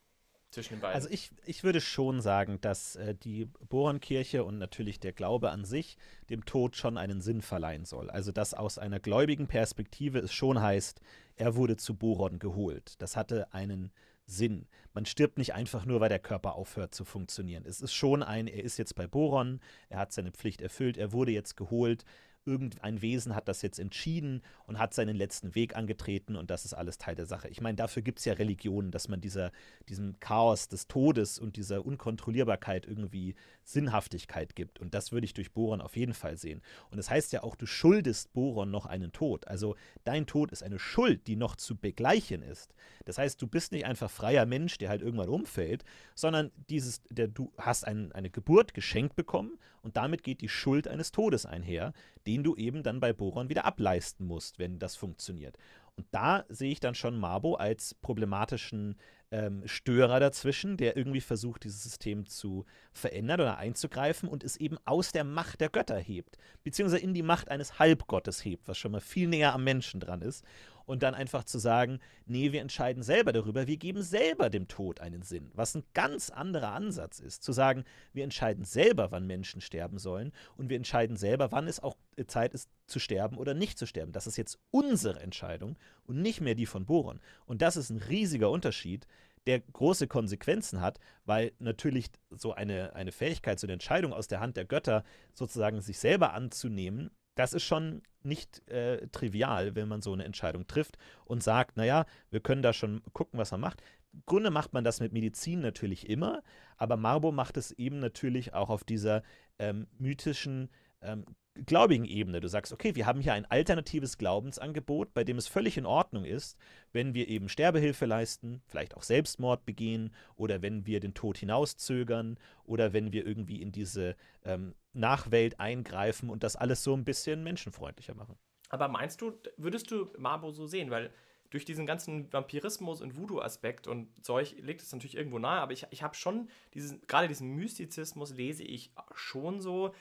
zwischen den beiden. Also ich, ich würde schon sagen, dass äh, die Bohrenkirche und natürlich der Glaube an sich dem Tod schon einen Sinn verleihen soll. Also dass aus einer gläubigen Perspektive es schon heißt, er wurde zu Boron geholt. Das hatte einen Sinn. Man stirbt nicht einfach nur, weil der Körper aufhört zu funktionieren. Es ist schon ein, er ist jetzt bei Boron, er hat seine Pflicht erfüllt, er wurde jetzt geholt, irgendein Wesen hat das jetzt entschieden und hat seinen letzten Weg angetreten und das ist alles Teil der Sache. Ich meine, dafür gibt es ja Religionen, dass man dieser, diesem Chaos des Todes und dieser Unkontrollierbarkeit irgendwie Sinnhaftigkeit gibt. Und das würde ich durch Boron auf jeden Fall sehen. Und das heißt ja auch, du schuldest Boron noch einen Tod. Also dein Tod ist eine Schuld, die noch zu begleichen ist. Das heißt, du bist nicht einfach freier Mensch, der halt irgendwann umfällt, sondern dieses, der, du hast ein, eine Geburt geschenkt bekommen und damit geht die Schuld eines Todes einher, den du eben dann bei Boron wieder ableisten musst, wenn das funktioniert. Und da sehe ich dann schon Mabo als problematischen ähm, Störer dazwischen, der irgendwie versucht, dieses System zu verändern oder einzugreifen und es eben aus der Macht der Götter hebt, beziehungsweise in die Macht eines Halbgottes hebt, was schon mal viel näher am Menschen dran ist und dann einfach zu sagen, nee, wir entscheiden selber darüber, wir geben selber dem Tod einen Sinn, was ein ganz anderer Ansatz ist, zu sagen, wir entscheiden selber, wann Menschen sterben sollen und wir entscheiden selber, wann es auch Zeit ist zu sterben oder nicht zu sterben. Das ist jetzt unsere Entscheidung und nicht mehr die von Boron. Und das ist ein riesiger Unterschied, der große Konsequenzen hat, weil natürlich so eine, eine Fähigkeit, so eine Entscheidung aus der Hand der Götter sozusagen sich selber anzunehmen, das ist schon nicht äh, trivial, wenn man so eine Entscheidung trifft und sagt, naja, wir können da schon gucken, was man macht. Im Grunde macht man das mit Medizin natürlich immer, aber Marbo macht es eben natürlich auch auf dieser ähm, mythischen ähm, gläubigen Ebene. Du sagst, okay, wir haben hier ein alternatives Glaubensangebot, bei dem es völlig in Ordnung ist, wenn wir eben Sterbehilfe leisten, vielleicht auch Selbstmord begehen oder wenn wir den Tod hinauszögern oder wenn wir irgendwie in diese ähm, Nachwelt eingreifen und das alles so ein bisschen menschenfreundlicher machen. Aber meinst du, würdest du Mabo so sehen? Weil durch diesen ganzen Vampirismus und Voodoo-Aspekt und Zeug liegt es natürlich irgendwo nahe, aber ich, ich habe schon diesen, gerade diesen Mystizismus lese ich schon so,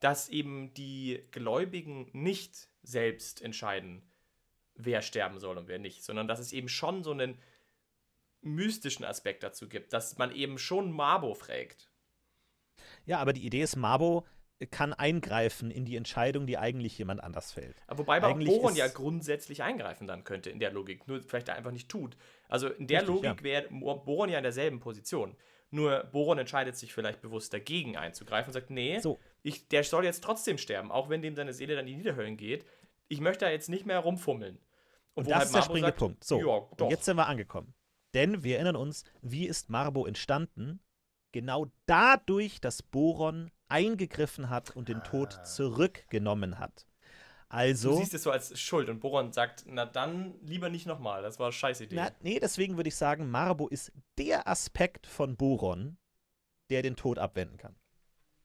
dass eben die Gläubigen nicht selbst entscheiden, wer sterben soll und wer nicht, sondern dass es eben schon so einen mystischen Aspekt dazu gibt, dass man eben schon Mabo fragt. Ja, aber die Idee ist, Mabo kann eingreifen in die Entscheidung, die eigentlich jemand anders fällt. wobei aber auch Boron ja grundsätzlich eingreifen dann könnte in der Logik, nur vielleicht einfach nicht tut. Also in der Richtig, Logik ja. wäre Boron ja in derselben Position. Nur Boron entscheidet sich vielleicht bewusst dagegen einzugreifen und sagt, nee, so. Ich, der soll jetzt trotzdem sterben, auch wenn dem seine Seele dann in die Niederhöllen geht. Ich möchte da jetzt nicht mehr rumfummeln. Und, und das halt ist der springende sagt, Punkt. So, ja, jetzt sind wir angekommen. Denn wir erinnern uns, wie ist Marbo entstanden? Genau dadurch, dass Boron eingegriffen hat und den Tod ah. zurückgenommen hat. Also, du siehst es so als Schuld und Boron sagt, na dann lieber nicht nochmal, das war eine scheiß Idee. Na, nee, deswegen würde ich sagen, Marbo ist der Aspekt von Boron, der den Tod abwenden kann.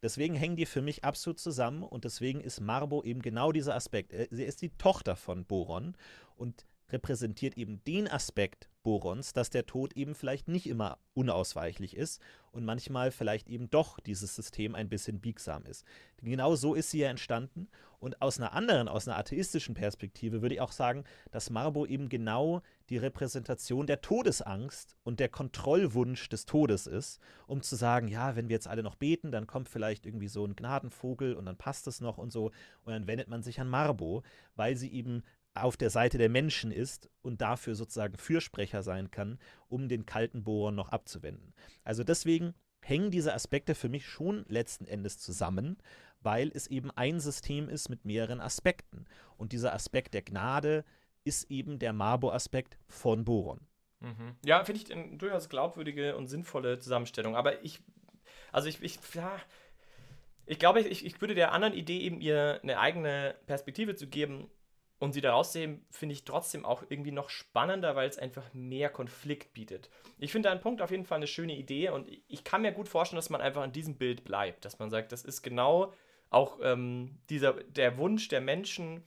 Deswegen hängen die für mich absolut zusammen und deswegen ist Marbo eben genau dieser Aspekt. Sie ist die Tochter von Boron und repräsentiert eben den Aspekt Borons, dass der Tod eben vielleicht nicht immer unausweichlich ist und manchmal vielleicht eben doch dieses System ein bisschen biegsam ist. Genau so ist sie ja entstanden und aus einer anderen, aus einer atheistischen Perspektive würde ich auch sagen, dass Marbo eben genau die Repräsentation der Todesangst und der Kontrollwunsch des Todes ist, um zu sagen, ja, wenn wir jetzt alle noch beten, dann kommt vielleicht irgendwie so ein Gnadenvogel und dann passt es noch und so und dann wendet man sich an Marbo, weil sie eben auf der Seite der Menschen ist und dafür sozusagen Fürsprecher sein kann, um den kalten Bohren noch abzuwenden. Also deswegen hängen diese Aspekte für mich schon letzten Endes zusammen, weil es eben ein System ist mit mehreren Aspekten. Und dieser Aspekt der Gnade ist eben der Mabo-Aspekt von Boron. Mhm. Ja, finde ich eine durchaus glaubwürdige und sinnvolle Zusammenstellung. Aber ich, also ich, ich, ja, ich glaube, ich, ich würde der anderen Idee eben ihr eine eigene Perspektive zu geben, Und sie da rauszuheben, finde ich trotzdem auch irgendwie noch spannender, weil es einfach mehr Konflikt bietet. Ich finde einen Punkt auf jeden Fall eine schöne Idee und ich kann mir gut vorstellen, dass man einfach an diesem Bild bleibt. Dass man sagt, das ist genau auch ähm, dieser, der Wunsch der Menschen,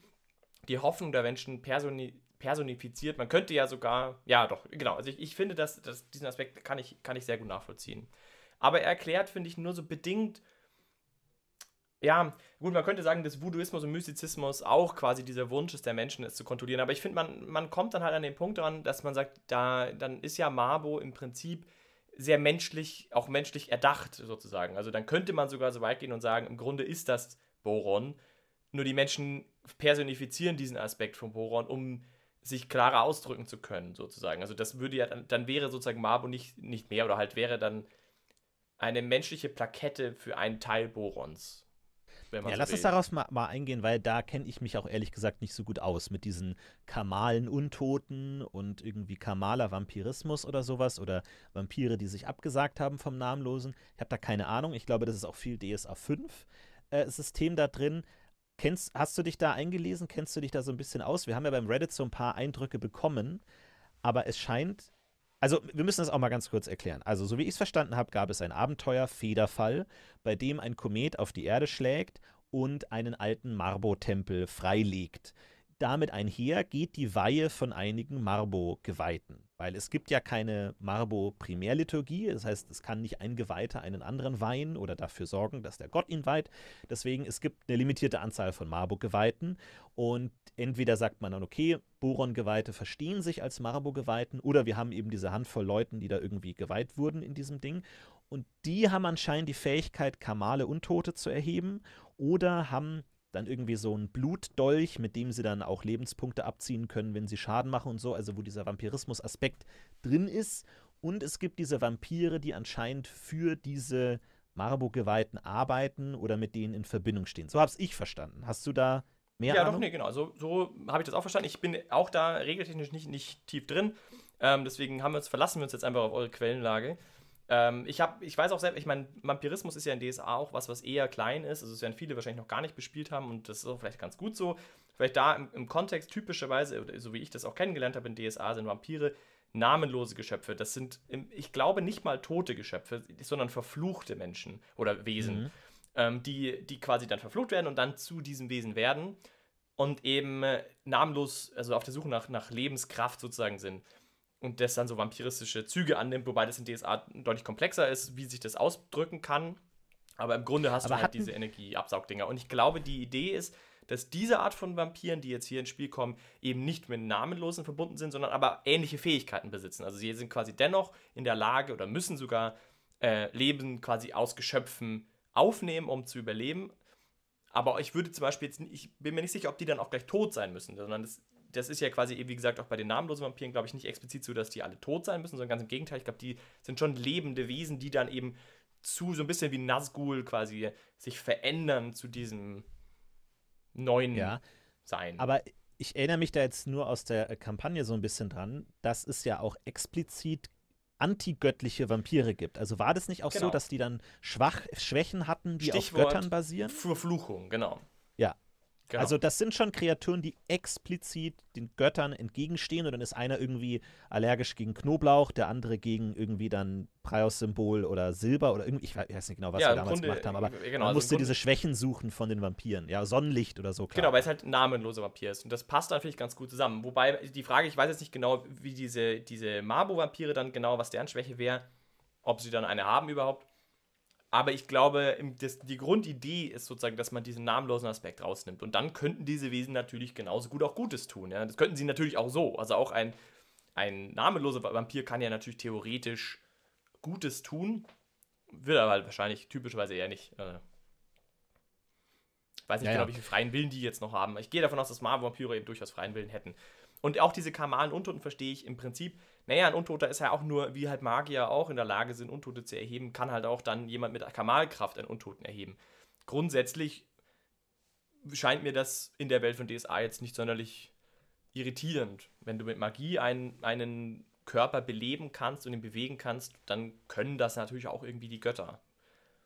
die Hoffnung der Menschen personi personifiziert. Man könnte ja sogar, ja doch, genau. Also ich, ich finde, dass, dass diesen Aspekt kann ich, kann ich sehr gut nachvollziehen. Aber er erklärt, finde ich, nur so bedingt, ja, gut, man könnte sagen, dass Voodooismus und Mystizismus auch quasi dieser Wunsch ist der Menschen, es zu kontrollieren. Aber ich finde, man, man kommt dann halt an den Punkt dran, dass man sagt, da, dann ist ja Mabo im Prinzip sehr menschlich, auch menschlich erdacht sozusagen. Also dann könnte man sogar so weit gehen und sagen, im Grunde ist das Boron. Nur die Menschen personifizieren diesen Aspekt von Boron, um sich klarer ausdrücken zu können, sozusagen. Also das würde ja, dann, dann wäre sozusagen Mabo nicht, nicht mehr oder halt wäre dann eine menschliche Plakette für einen Teil Borons. ja, so lass uns daraus mal, mal, eingehen, weil da kenne ich mich auch ehrlich gesagt nicht so gut aus mit diesen kamalen Untoten und irgendwie kamaler Vampirismus oder sowas oder Vampire, die sich abgesagt haben vom Namenlosen. Ich habe da keine Ahnung. Ich glaube, das ist auch viel DSA 5 äh, System da drin. Kennst, hast du dich da eingelesen? Kennst du dich da so ein bisschen aus? Wir haben ja beim Reddit so ein paar Eindrücke bekommen, aber es scheint. Also, wir müssen das auch mal ganz kurz erklären. Also, so wie ich es verstanden habe, gab es ein Abenteuer Federfall, bei dem ein Komet auf die Erde schlägt und einen alten Marbo-Tempel freilegt damit einher geht die Weihe von einigen Marbo-Geweihten. Weil es gibt ja keine Marbo-Primärliturgie, das heißt, es kann nicht ein Geweihter einen anderen weihen oder dafür sorgen, dass der Gott ihn weiht. Deswegen, es gibt eine limitierte Anzahl von Marbo-Geweihten und entweder sagt man dann, okay, Boron-Geweihte verstehen sich als Marbo-Geweihten oder wir haben eben diese Handvoll Leuten, die da irgendwie geweiht wurden in diesem Ding. Und die haben anscheinend die Fähigkeit, Kamale Untote zu erheben oder haben dann irgendwie so ein Blutdolch, mit dem sie dann auch Lebenspunkte abziehen können, wenn sie Schaden machen und so, also wo dieser Vampirismus-Aspekt drin ist. Und es gibt diese Vampire, die anscheinend für diese Marburg-Geweihten arbeiten oder mit denen in Verbindung stehen. So habe ich verstanden. Hast du da mehr Ja, Ahnung? doch, nee, genau. So, so habe ich das auch verstanden. Ich bin auch da regeltechnisch nicht, nicht tief drin. Ähm, deswegen haben wir uns, verlassen wir uns jetzt einfach auf eure Quellenlage. Ähm, ich, hab, ich weiß auch selbst, ich meine, Vampirismus ist ja in DSA auch was, was eher klein ist. Also es werden viele wahrscheinlich noch gar nicht bespielt haben und das ist auch vielleicht ganz gut so. Vielleicht da im, im Kontext typischerweise, so wie ich das auch kennengelernt habe in DSA, sind Vampire namenlose Geschöpfe. Das sind, ich glaube, nicht mal tote Geschöpfe, sondern verfluchte Menschen oder Wesen, mhm. ähm, die, die quasi dann verflucht werden und dann zu diesem Wesen werden und eben äh, namenlos, also auf der Suche nach, nach Lebenskraft sozusagen sind und das dann so vampiristische Züge annimmt, wobei das in DSA deutlich komplexer ist, wie sich das ausdrücken kann. Aber im Grunde hast Aber du halt diese Energieabsaugdinger. Und ich glaube, die Idee ist, dass diese Art von Vampiren, die jetzt hier ins Spiel kommen, eben nicht mit Namenlosen verbunden sind, sondern aber ähnliche Fähigkeiten besitzen. Also sie sind quasi dennoch in der Lage oder müssen sogar äh, Leben quasi aus Geschöpfen aufnehmen, um zu überleben. Aber ich würde zum Beispiel jetzt, ich bin mir nicht sicher, ob die dann auch gleich tot sein müssen, sondern das das ist ja quasi, wie gesagt, auch bei den namenlosen Vampiren, glaube ich, nicht explizit so, dass die alle tot sein müssen, sondern ganz im Gegenteil. Ich glaube, die sind schon lebende Wesen, die dann eben zu so ein bisschen wie Nazgul quasi sich verändern zu diesem neuen ja, Sein. Aber ich erinnere mich da jetzt nur aus der Kampagne so ein bisschen dran, dass es ja auch explizit antigöttliche Vampire gibt. Also war das nicht auch genau. so, dass die dann Schwach Schwächen hatten, die Stichwort auf Göttern basieren? Verfluchung, genau. Genau. Also das sind schon Kreaturen, die explizit den Göttern entgegenstehen und dann ist einer irgendwie allergisch gegen Knoblauch, der andere gegen irgendwie dann Praios-Symbol oder Silber oder irgendwie, ich weiß nicht genau, was ja, wir damals Grunde, gemacht haben, aber genau, man also musste diese Schwächen suchen von den Vampiren. Ja, Sonnenlicht oder so. Klar. Genau, weil es halt ein namenloser Vampir ist und das passt dann, finde ich, ganz gut zusammen. Wobei die Frage, ich weiß jetzt nicht genau, wie diese, diese Mabo-Vampire dann genau, was deren Schwäche wäre, ob sie dann eine haben überhaupt. Aber ich glaube, die Grundidee ist sozusagen, dass man diesen namenlosen Aspekt rausnimmt. Und dann könnten diese Wesen natürlich genauso gut auch Gutes tun. Ja? Das könnten sie natürlich auch so. Also auch ein, ein namenloser Vampir kann ja natürlich theoretisch Gutes tun. Wird aber halt wahrscheinlich typischerweise eher nicht. Äh, weiß nicht ja, genau, ja. wie viel freien Willen die jetzt noch haben. Ich gehe davon aus, dass Marvel-Vampire eben durchaus freien Willen hätten. Und auch diese kamalen Untoten verstehe ich im Prinzip. Naja, ein Untoter ist ja auch nur, wie halt Magier auch in der Lage sind, Untote zu erheben, kann halt auch dann jemand mit Kamalkraft einen Untoten erheben. Grundsätzlich scheint mir das in der Welt von DSA jetzt nicht sonderlich irritierend. Wenn du mit Magie einen, einen Körper beleben kannst und ihn bewegen kannst, dann können das natürlich auch irgendwie die Götter,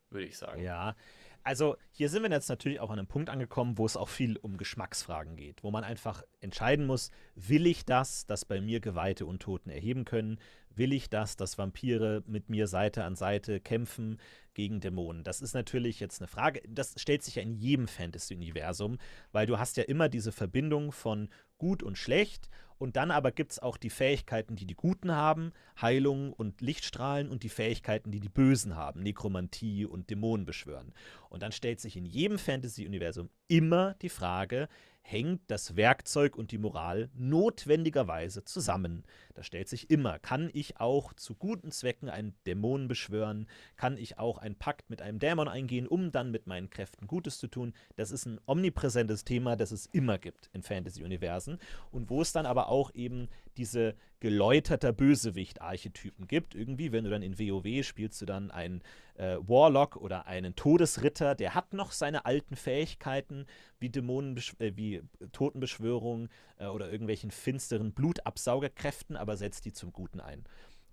würde ich sagen. Ja, Also hier sind wir jetzt natürlich auch an einem Punkt angekommen, wo es auch viel um Geschmacksfragen geht, wo man einfach entscheiden muss, will ich das, dass bei mir Geweihte Untoten erheben können? Will ich das, dass Vampire mit mir Seite an Seite kämpfen gegen Dämonen? Das ist natürlich jetzt eine Frage, das stellt sich ja in jedem Fantasy-Universum, weil du hast ja immer diese Verbindung von gut und schlecht und dann aber gibt es auch die Fähigkeiten, die die Guten haben, Heilung und Lichtstrahlen und die Fähigkeiten, die die Bösen haben, Nekromantie und Dämonen beschwören. Und dann stellt sich in jedem Fantasy-Universum immer die Frage, hängt das Werkzeug und die Moral notwendigerweise zusammen. Da stellt sich immer, kann ich auch zu guten Zwecken einen Dämon beschwören? Kann ich auch einen Pakt mit einem Dämon eingehen, um dann mit meinen Kräften Gutes zu tun? Das ist ein omnipräsentes Thema, das es immer gibt in Fantasy-Universen und wo es dann aber auch eben diese geläuterter Bösewicht-Archetypen gibt. Irgendwie, wenn du dann in WoW spielst du dann einen äh, Warlock oder einen Todesritter, der hat noch seine alten Fähigkeiten, wie Dämonen, äh, wie Totenbeschwörung äh, oder irgendwelchen finsteren Blutabsaugerkräften, aber setzt die zum Guten ein.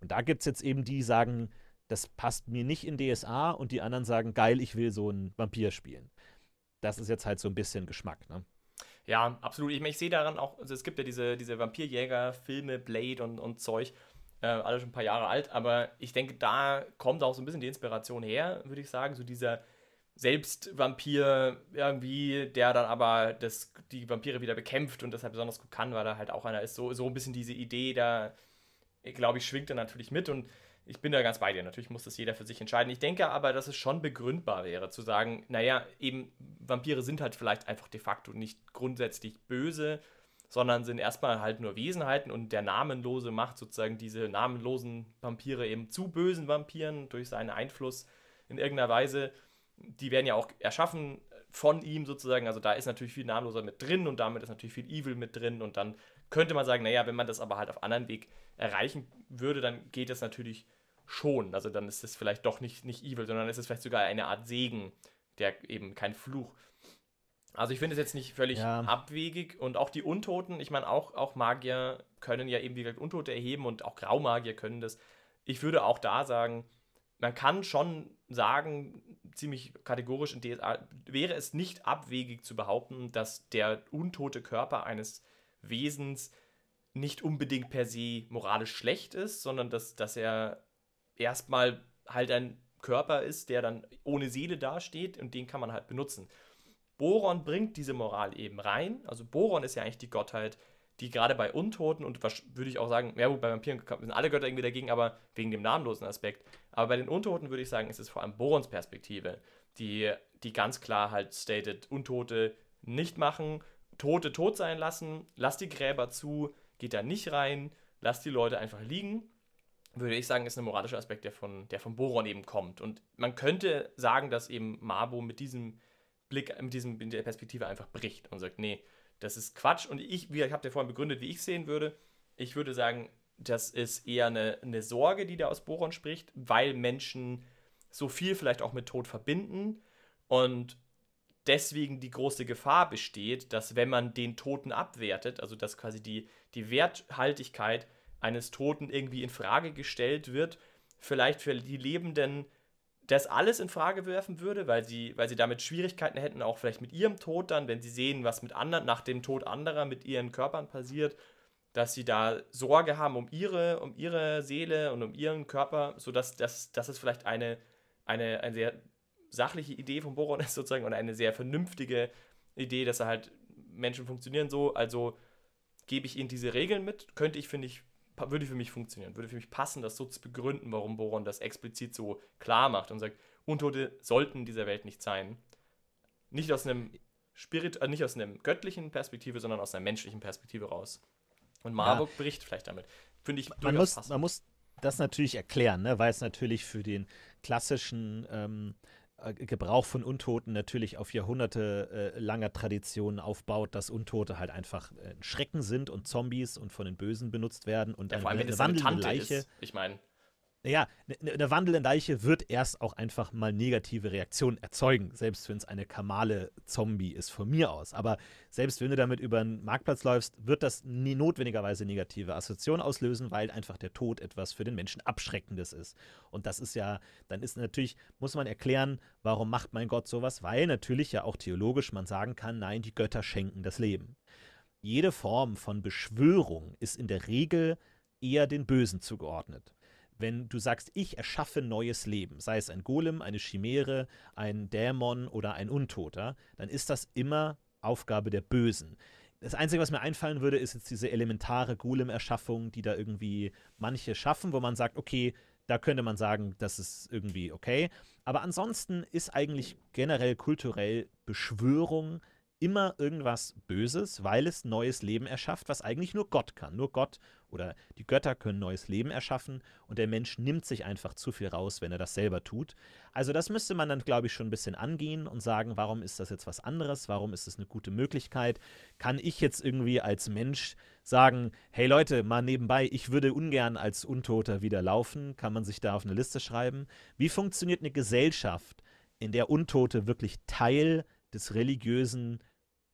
Und da gibt es jetzt eben die, die sagen, das passt mir nicht in DSA und die anderen sagen, geil, ich will so einen Vampir spielen. Das ist jetzt halt so ein bisschen Geschmack, ne? Ja, absolut. Ich, ich sehe daran auch, also es gibt ja diese, diese Vampirjäger-Filme, Blade und, und Zeug, äh, alle schon ein paar Jahre alt, aber ich denke, da kommt auch so ein bisschen die Inspiration her, würde ich sagen, so dieser Selbstvampir irgendwie, der dann aber das, die Vampire wieder bekämpft und deshalb besonders gut kann, weil er halt auch einer ist. So, so ein bisschen diese Idee, da glaube ich, schwingt er natürlich mit und ich bin da ganz bei dir. Natürlich muss das jeder für sich entscheiden. Ich denke aber, dass es schon begründbar wäre, zu sagen, naja, eben Vampire sind halt vielleicht einfach de facto nicht grundsätzlich böse, sondern sind erstmal halt nur Wesenheiten und der Namenlose macht sozusagen diese namenlosen Vampire eben zu bösen Vampiren durch seinen Einfluss in irgendeiner Weise. Die werden ja auch erschaffen von ihm sozusagen. Also da ist natürlich viel Namenloser mit drin und damit ist natürlich viel Evil mit drin. Und dann könnte man sagen, naja, wenn man das aber halt auf anderen Weg erreichen würde, dann geht das natürlich schon. Also dann ist es vielleicht doch nicht, nicht evil, sondern ist es vielleicht sogar eine Art Segen, der eben kein Fluch. Also ich finde es jetzt nicht völlig ja. abwegig und auch die Untoten, ich meine, auch, auch Magier können ja eben, wie gesagt, Untote erheben und auch Graumagier können das. Ich würde auch da sagen, man kann schon sagen, ziemlich kategorisch in DSA, wäre es nicht abwegig zu behaupten, dass der untote Körper eines Wesens nicht unbedingt per se moralisch schlecht ist, sondern dass, dass er erstmal halt ein Körper ist, der dann ohne Seele dasteht und den kann man halt benutzen. Boron bringt diese Moral eben rein. Also Boron ist ja eigentlich die Gottheit, die gerade bei Untoten und würde ich auch sagen, ja, bei Vampiren sind alle Götter irgendwie dagegen, aber wegen dem namenlosen Aspekt. Aber bei den Untoten würde ich sagen, ist es vor allem Borons Perspektive, die, die ganz klar halt stated, Untote nicht machen, Tote tot sein lassen, lass die Gräber zu, geht da nicht rein, lass die Leute einfach liegen würde ich sagen, ist ein moralischer Aspekt, der von, der von Boron eben kommt. Und man könnte sagen, dass eben Mabo mit diesem Blick, mit diesem in der Perspektive einfach bricht und sagt, nee, das ist Quatsch. Und ich, wie ich habe dir vorhin begründet, wie ich sehen würde. Ich würde sagen, das ist eher eine, eine Sorge, die da aus Boron spricht, weil Menschen so viel vielleicht auch mit Tod verbinden und deswegen die große Gefahr besteht, dass wenn man den Toten abwertet, also dass quasi die, die Werthaltigkeit eines Toten irgendwie in Frage gestellt wird, vielleicht für die Lebenden das alles in Frage werfen würde, weil sie, weil sie damit Schwierigkeiten hätten, auch vielleicht mit ihrem Tod dann, wenn sie sehen, was mit anderen, nach dem Tod anderer mit ihren Körpern passiert, dass sie da Sorge haben um ihre, um ihre Seele und um ihren Körper, sodass das, das ist vielleicht eine, eine, eine sehr sachliche Idee von Boron ist sozusagen und eine sehr vernünftige Idee, dass er halt Menschen funktionieren so, also gebe ich ihnen diese Regeln mit, könnte ich, finde ich, würde für mich funktionieren, würde für mich passen, das so zu begründen, warum Boron das explizit so klar macht und sagt, Untote sollten in dieser Welt nicht sein. Nicht aus einem Spirit, äh, nicht aus einer göttlichen Perspektive, sondern aus einer menschlichen Perspektive raus. Und Marburg ja. bricht vielleicht damit. Finde ich man muss, passend. man muss das natürlich erklären, ne? weil es natürlich für den klassischen ähm, äh, Gebrauch von Untoten natürlich auf Jahrhunderte äh, langer Tradition aufbaut, dass Untote halt einfach äh, Schrecken sind und Zombies und von den Bösen benutzt werden und ja, eine, vor allem, wenn eine wandelnde Leiche. Ist, ich meine. Naja, eine, eine wandelnde Leiche wird erst auch einfach mal negative Reaktionen erzeugen, selbst wenn es eine kamale Zombie ist, von mir aus. Aber selbst wenn du damit über einen Marktplatz läufst, wird das nie notwendigerweise negative Assoziationen auslösen, weil einfach der Tod etwas für den Menschen Abschreckendes ist. Und das ist ja, dann ist natürlich, muss man erklären, warum macht mein Gott sowas? Weil natürlich ja auch theologisch man sagen kann, nein, die Götter schenken das Leben. Jede Form von Beschwörung ist in der Regel eher den Bösen zugeordnet wenn du sagst, ich erschaffe neues Leben, sei es ein Golem, eine Chimäre, ein Dämon oder ein Untoter, dann ist das immer Aufgabe der Bösen. Das Einzige, was mir einfallen würde, ist jetzt diese elementare Golem-Erschaffung, die da irgendwie manche schaffen, wo man sagt, okay, da könnte man sagen, das ist irgendwie okay. Aber ansonsten ist eigentlich generell kulturell Beschwörung immer irgendwas Böses, weil es neues Leben erschafft, was eigentlich nur Gott kann. Nur Gott oder die Götter können neues Leben erschaffen und der Mensch nimmt sich einfach zu viel raus, wenn er das selber tut. Also das müsste man dann, glaube ich, schon ein bisschen angehen und sagen, warum ist das jetzt was anderes? Warum ist es eine gute Möglichkeit? Kann ich jetzt irgendwie als Mensch sagen, hey Leute, mal nebenbei, ich würde ungern als Untoter wieder laufen? Kann man sich da auf eine Liste schreiben? Wie funktioniert eine Gesellschaft, in der Untote wirklich Teil des religiösen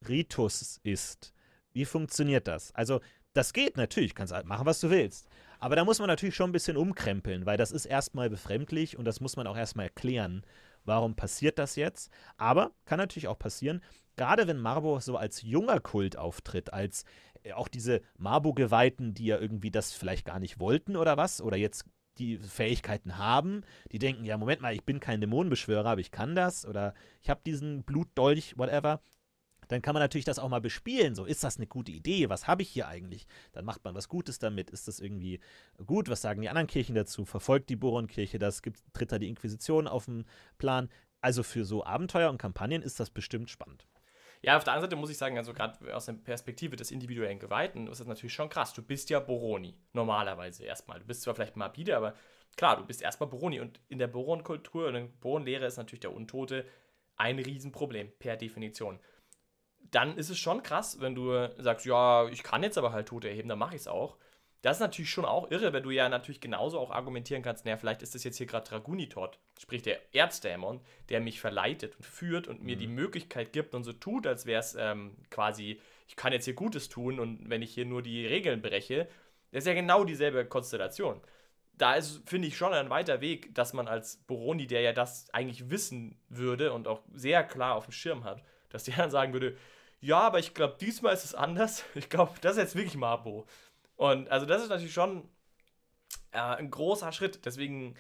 Ritus ist. Wie funktioniert das? Also, das geht natürlich, kannst halt machen, was du willst. Aber da muss man natürlich schon ein bisschen umkrempeln, weil das ist erstmal befremdlich und das muss man auch erstmal erklären. Warum passiert das jetzt? Aber kann natürlich auch passieren, gerade wenn Marbo so als junger Kult auftritt, als äh, auch diese Marbo-Geweihten, die ja irgendwie das vielleicht gar nicht wollten oder was, oder jetzt die Fähigkeiten haben, die denken, ja, Moment mal, ich bin kein Dämonenbeschwörer, aber ich kann das oder ich habe diesen Blutdolch, whatever dann kann man natürlich das auch mal bespielen. So, ist das eine gute Idee? Was habe ich hier eigentlich? Dann macht man was Gutes damit. Ist das irgendwie gut? Was sagen die anderen Kirchen dazu? Verfolgt die Boron-Kirche das? Gibt, tritt da die Inquisition auf den Plan? Also für so Abenteuer und Kampagnen ist das bestimmt spannend. Ja, auf der anderen Seite muss ich sagen, also gerade aus der Perspektive des individuellen Geweihten ist das natürlich schon krass. Du bist ja Boroni, normalerweise erstmal. Du bist zwar vielleicht Mabide, aber klar, du bist erstmal Boroni. Und in der Boron-Kultur in der Boron-Lehre ist natürlich der Untote ein Riesenproblem, per Definition dann ist es schon krass, wenn du sagst, ja, ich kann jetzt aber halt Tote erheben, dann mache ich es auch. Das ist natürlich schon auch irre, wenn du ja natürlich genauso auch argumentieren kannst, naja, vielleicht ist das jetzt hier gerade Dragunitot, sprich der Erzdämon, der mich verleitet und führt und mir mhm. die Möglichkeit gibt und so tut, als wäre es ähm, quasi, ich kann jetzt hier Gutes tun und wenn ich hier nur die Regeln breche, das ist ja genau dieselbe Konstellation. Da ist, finde ich, schon ein weiter Weg, dass man als Boroni, der ja das eigentlich wissen würde und auch sehr klar auf dem Schirm hat, dass der dann sagen würde, ja, aber ich glaube, diesmal ist es anders. Ich glaube, das ist jetzt wirklich Marbo. Und also das ist natürlich schon äh, ein großer Schritt. Deswegen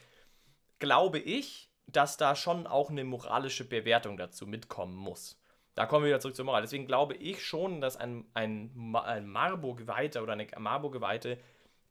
glaube ich, dass da schon auch eine moralische Bewertung dazu mitkommen muss. Da kommen wir wieder zurück zur Moral. Deswegen glaube ich schon, dass ein, ein, ein Marbo-Geweihter oder eine Marbo-Geweihte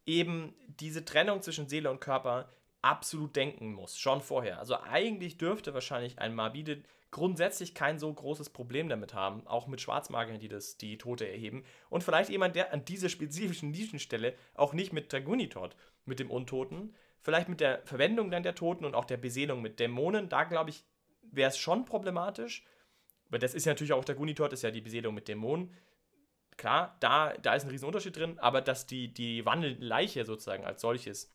eben diese Trennung zwischen Seele und Körper absolut denken muss, schon vorher. Also eigentlich dürfte wahrscheinlich ein Marbide grundsätzlich kein so großes Problem damit haben, auch mit Schwarzmagiern, die das, die Tote erheben. Und vielleicht jemand, der an dieser spezifischen Nischenstelle auch nicht mit Dragunitot, mit dem Untoten, vielleicht mit der Verwendung dann der Toten und auch der Beseelung mit Dämonen, da glaube ich, wäre es schon problematisch. Aber das ist ja natürlich auch der Gunitot, ist ja die Beseelung mit Dämonen. Klar, da, da ist ein Riesenunterschied drin, aber dass die, die wandelnde Leiche sozusagen als solches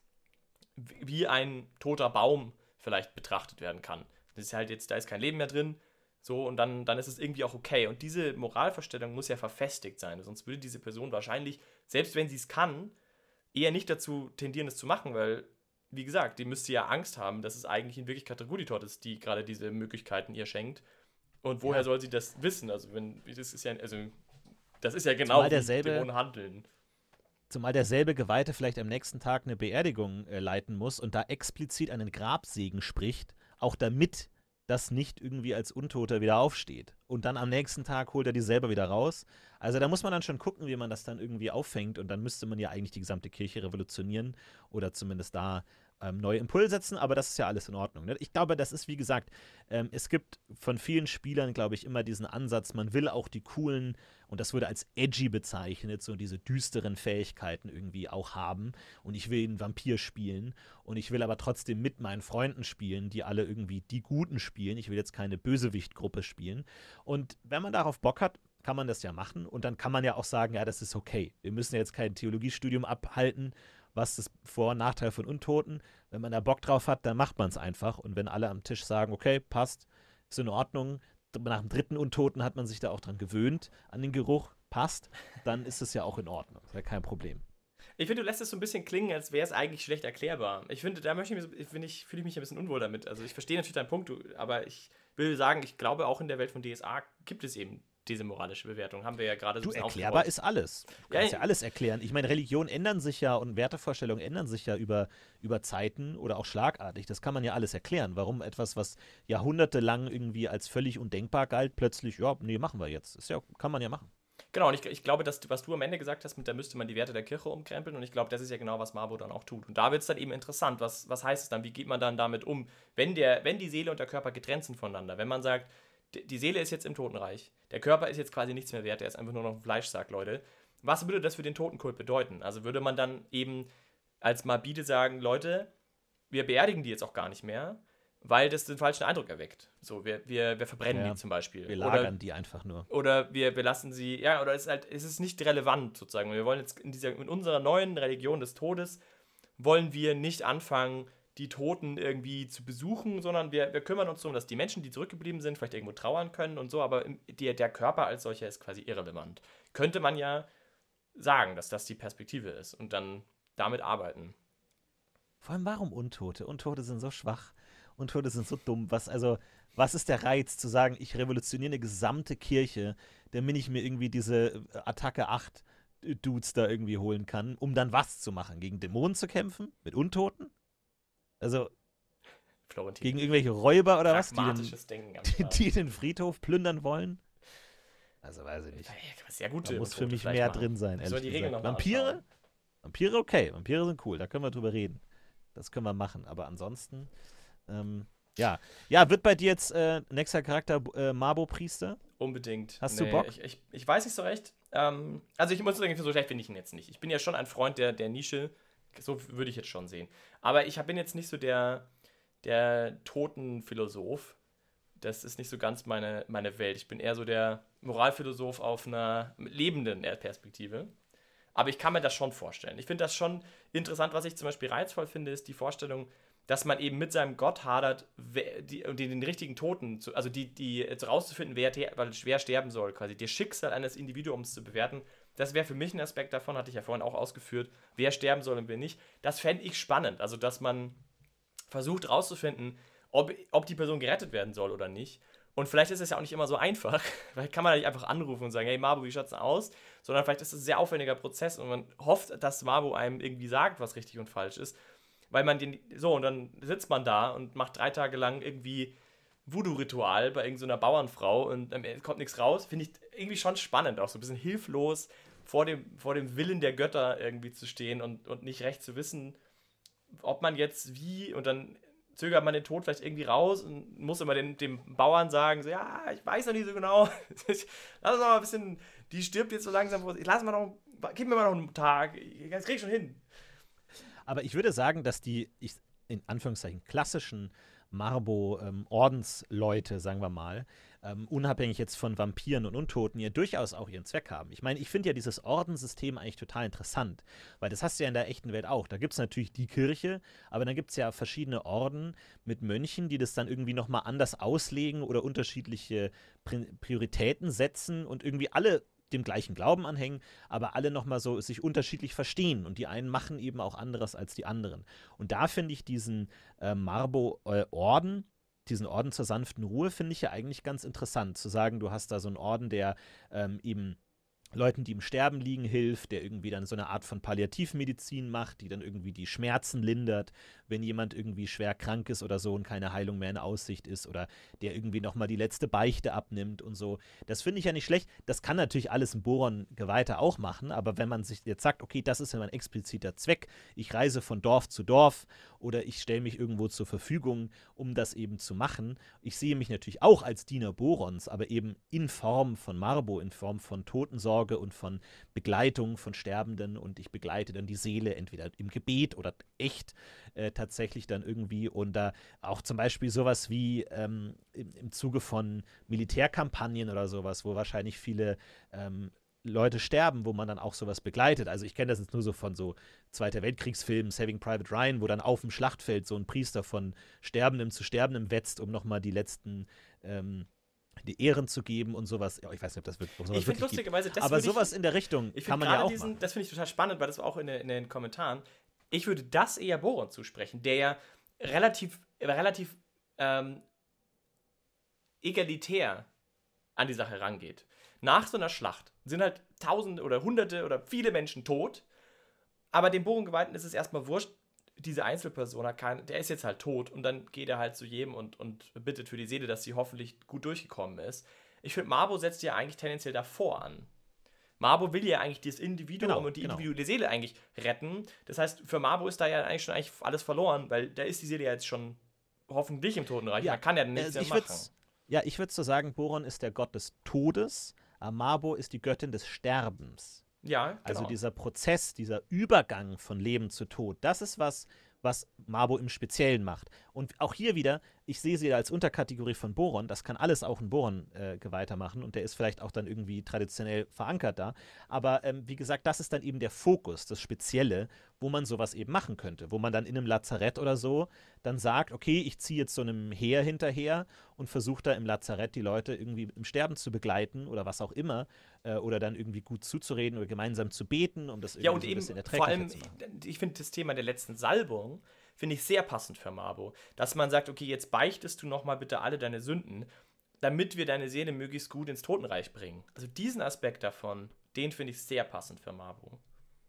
wie ein toter Baum vielleicht betrachtet werden kann. Das ist halt jetzt, da ist kein Leben mehr drin. So, und dann, dann ist es irgendwie auch okay. Und diese Moralvorstellung muss ja verfestigt sein. Sonst würde diese Person wahrscheinlich, selbst wenn sie es kann, eher nicht dazu tendieren, es zu machen, weil, wie gesagt, die müsste ja Angst haben, dass es eigentlich in Wirklichkeit der Guditot ist, die gerade diese Möglichkeiten ihr schenkt. Und woher ja. soll sie das wissen? Also, wenn, das ist ja, also, das ist ja genau Zumal derselbe, Dämonen handeln. Zumal derselbe Geweihte vielleicht am nächsten Tag eine Beerdigung äh, leiten muss und da explizit einen Grabsegen spricht, auch damit das nicht irgendwie als Untoter wieder aufsteht. Und dann am nächsten Tag holt er die selber wieder raus. Also da muss man dann schon gucken, wie man das dann irgendwie auffängt. Und dann müsste man ja eigentlich die gesamte Kirche revolutionieren oder zumindest da ähm, neue Impulse setzen, aber das ist ja alles in Ordnung. Ne? Ich glaube, das ist, wie gesagt, ähm, es gibt von vielen Spielern, glaube ich, immer diesen Ansatz, man will auch die coolen, und das wurde als edgy bezeichnet, so diese düsteren Fähigkeiten irgendwie auch haben. Und ich will einen Vampir spielen und ich will aber trotzdem mit meinen Freunden spielen, die alle irgendwie die Guten spielen. Ich will jetzt keine Bösewichtgruppe spielen. Und wenn man darauf Bock hat, kann man das ja machen und dann kann man ja auch sagen, ja, das ist okay. Wir müssen jetzt kein Theologiestudium abhalten was ist Vor- und Nachteil von Untoten. Wenn man da Bock drauf hat, dann macht man es einfach. Und wenn alle am Tisch sagen, okay, passt, ist in Ordnung, nach dem dritten Untoten hat man sich da auch dran gewöhnt, an den Geruch, passt, dann ist es ja auch in Ordnung. Ist ja kein Problem. Ich finde, du lässt es so ein bisschen klingen, als wäre es eigentlich schlecht erklärbar. Ich finde, da möchte ich finde ich, fühle ich mich ein bisschen unwohl damit. Also ich verstehe natürlich deinen Punkt, aber ich will sagen, ich glaube, auch in der Welt von DSA gibt es eben diese moralische Bewertung. Haben wir ja gerade so Du, erklärbar ist alles. Du kannst ja, ja, alles erklären. Ich meine, Religionen ändern sich ja und Wertevorstellungen ändern sich ja über, über Zeiten oder auch schlagartig. Das kann man ja alles erklären. Warum etwas, was jahrhundertelang irgendwie als völlig undenkbar galt, plötzlich, ja, nee, machen wir jetzt. Ist ja, kann man ja machen. Genau, und ich, ich glaube, dass, was du am Ende gesagt hast, mit da müsste man die Werte der Kirche umkrempeln und ich glaube, das ist ja genau, was Marbo dann auch tut. Und da wird es dann eben interessant, was, was heißt es dann, wie geht man dann damit um, wenn, der, wenn die Seele und der Körper getrennt sind voneinander, wenn man sagt, die Seele ist jetzt im Totenreich, der Körper ist jetzt quasi nichts mehr wert, der ist einfach nur noch ein Fleischsack, Leute. Was würde das für den Totenkult bedeuten? Also würde man dann eben als Mabide sagen, Leute, wir beerdigen die jetzt auch gar nicht mehr, weil das den falschen Eindruck erweckt. So, wir, wir, wir verbrennen ja, die zum Beispiel. Wir lagern oder, die einfach nur. Oder wir, wir lassen sie, ja, oder es ist halt, es ist nicht relevant sozusagen. Wir wollen jetzt in dieser, in unserer neuen Religion des Todes, wollen wir nicht anfangen, die Toten irgendwie zu besuchen, sondern wir, wir kümmern uns darum, dass die Menschen, die zurückgeblieben sind, vielleicht irgendwo trauern können und so, aber die, der Körper als solcher ist quasi irrelevant. Könnte man ja sagen, dass das die Perspektive ist und dann damit arbeiten. Vor allem warum Untote? Untote sind so schwach. Untote sind so dumm. Was, also, was ist der Reiz zu sagen, ich revolutioniere eine gesamte Kirche, damit ich mir irgendwie diese Attacke 8 Dudes da irgendwie holen kann, um dann was zu machen? Gegen Dämonen zu kämpfen? Mit Untoten? Also Florentin. gegen irgendwelche Räuber oder was, die den, die, die den Friedhof plündern wollen? Also weiß ich nicht. Sehr gut. Da muss für mich mehr machen. drin sein. Ehrlich die gesagt. Vampire? Vampire okay. Vampire sind cool. Da können wir drüber reden. Das können wir machen. Aber ansonsten, ähm, ja. Ja, wird bei dir jetzt äh, nächster Charakter äh, Mabo-Priester? Unbedingt. Hast nee, du Bock? Ich, ich, ich, weiß nicht so recht. Ähm, also ich muss sagen, so schlecht bin ich ihn jetzt nicht. Ich bin ja schon ein Freund der, der Nische. So würde ich jetzt schon sehen. Aber ich bin jetzt nicht so der, der toten Philosoph. Das ist nicht so ganz meine, meine Welt. Ich bin eher so der Moralphilosoph auf einer lebenden Perspektive. Aber ich kann mir das schon vorstellen. Ich finde das schon interessant. Was ich zum Beispiel reizvoll finde, ist die Vorstellung, dass man eben mit seinem Gott hadert, die, die, den richtigen Toten, zu, also die, die rauszufinden, wer, wer sterben soll, quasi. Das Schicksal eines Individuums zu bewerten das wäre für mich ein Aspekt davon, hatte ich ja vorhin auch ausgeführt, wer sterben soll und wer nicht. Das fände ich spannend. Also, dass man versucht herauszufinden, ob, ob die Person gerettet werden soll oder nicht. Und vielleicht ist es ja auch nicht immer so einfach. Vielleicht kann man nicht einfach anrufen und sagen, hey Mabu, wie schaut's denn aus? Sondern vielleicht ist es ein sehr aufwendiger Prozess und man hofft, dass Mabu einem irgendwie sagt, was richtig und falsch ist. Weil man den, so, und dann sitzt man da und macht drei Tage lang irgendwie Voodoo-Ritual bei irgendeiner Bauernfrau und ähm, kommt nichts raus. Finde ich irgendwie schon spannend, auch so ein bisschen hilflos vor dem, vor dem Willen der Götter irgendwie zu stehen und, und nicht recht zu wissen, ob man jetzt wie und dann zögert man den Tod vielleicht irgendwie raus und muss immer den, dem Bauern sagen, so, ja, ich weiß noch nicht so genau, lass uns mal ein bisschen, die stirbt jetzt so langsam, lass mal noch, gib mir mal noch einen Tag, das krieg ich schon hin. Aber ich würde sagen, dass die, ich, in Anführungszeichen, klassischen Marbo-Ordensleute, ähm, sagen wir mal, ähm, unabhängig jetzt von Vampiren und Untoten, ja durchaus auch ihren Zweck haben. Ich meine, ich finde ja dieses Ordenssystem eigentlich total interessant, weil das hast du ja in der echten Welt auch. Da gibt es natürlich die Kirche, aber dann gibt es ja verschiedene Orden mit Mönchen, die das dann irgendwie nochmal anders auslegen oder unterschiedliche Prioritäten setzen und irgendwie alle dem gleichen Glauben anhängen, aber alle nochmal so sich unterschiedlich verstehen und die einen machen eben auch anderes als die anderen. Und da finde ich diesen äh, Marbo-Orden, äh, diesen Orden zur sanften Ruhe finde ich ja eigentlich ganz interessant, zu sagen, du hast da so einen Orden, der ähm, eben Leuten, die im Sterben liegen, hilft, der irgendwie dann so eine Art von Palliativmedizin macht, die dann irgendwie die Schmerzen lindert, wenn jemand irgendwie schwer krank ist oder so und keine Heilung mehr in Aussicht ist oder der irgendwie nochmal die letzte Beichte abnimmt und so. Das finde ich ja nicht schlecht. Das kann natürlich alles ein Boron-Geweihter auch machen, aber wenn man sich jetzt sagt, okay, das ist ja mein expliziter Zweck, ich reise von Dorf zu Dorf oder ich stelle mich irgendwo zur Verfügung, um das eben zu machen. Ich sehe mich natürlich auch als Diener Borons, aber eben in Form von Marbo, in Form von Totensorge und von Begleitung von Sterbenden und ich begleite dann die Seele entweder im Gebet oder echt äh, tatsächlich dann irgendwie und da auch zum Beispiel sowas wie ähm, im, im Zuge von Militärkampagnen oder sowas, wo wahrscheinlich viele ähm, Leute sterben, wo man dann auch sowas begleitet. Also ich kenne das jetzt nur so von so Zweiter Weltkriegsfilmen, Saving Private Ryan, wo dann auf dem Schlachtfeld so ein Priester von Sterbendem zu Sterbendem wetzt, um nochmal die letzten ähm, die Ehren zu geben und sowas. Ja, ich weiß nicht, ob das wird. Sowas ich finde lustigerweise, das Aber sowas ich, in der Richtung kann man ja auch diesen, Das finde ich total spannend, weil das war auch in, in, den Kommentaren. Ich würde das eher Boron zusprechen, der ja relativ, relativ ähm, egalitär an die Sache rangeht. Nach so einer Schlacht sind halt Tausende oder Hunderte oder viele Menschen tot, aber dem Bohrengeweihten ist es erstmal wurscht, diese Einzelperson, kann, der ist jetzt halt tot und dann geht er halt zu jedem und, und bittet für die Seele, dass sie hoffentlich gut durchgekommen ist. Ich finde, Marbo setzt ja eigentlich tendenziell davor an. Marbo will ja eigentlich das Individuum genau, und die genau. individuelle Seele eigentlich retten. Das heißt, für Marbo ist da ja eigentlich schon eigentlich alles verloren, weil da ist die Seele ja jetzt schon hoffentlich im Totenreich. Ja, da kann er nichts also mehr machen. Ja, ich würde so sagen, Boron ist der Gott des Todes, Amabo ist die Göttin des Sterbens. Ja, genau. Also dieser Prozess, dieser Übergang von Leben zu Tod, das ist was, was Mabo im Speziellen macht. Und auch hier wieder, ich sehe sie als Unterkategorie von Boron, das kann alles auch ein Boron-Geweihter äh, machen und der ist vielleicht auch dann irgendwie traditionell verankert da. Aber ähm, wie gesagt, das ist dann eben der Fokus, das Spezielle, wo man sowas eben machen könnte, wo man dann in einem Lazarett oder so dann sagt, okay, ich ziehe jetzt so einem Heer hinterher und versuche da im Lazarett die Leute irgendwie im Sterben zu begleiten oder was auch immer äh, oder dann irgendwie gut zuzureden oder gemeinsam zu beten, um das irgendwie ja, und so ein bisschen erträglicher vor allem, zu machen. Ich finde das Thema der letzten Salbung finde ich sehr passend für Mabo, dass man sagt, okay, jetzt beichtest du nochmal bitte alle deine Sünden, damit wir deine Seele möglichst gut ins Totenreich bringen. Also diesen Aspekt davon, den finde ich sehr passend für Mabo.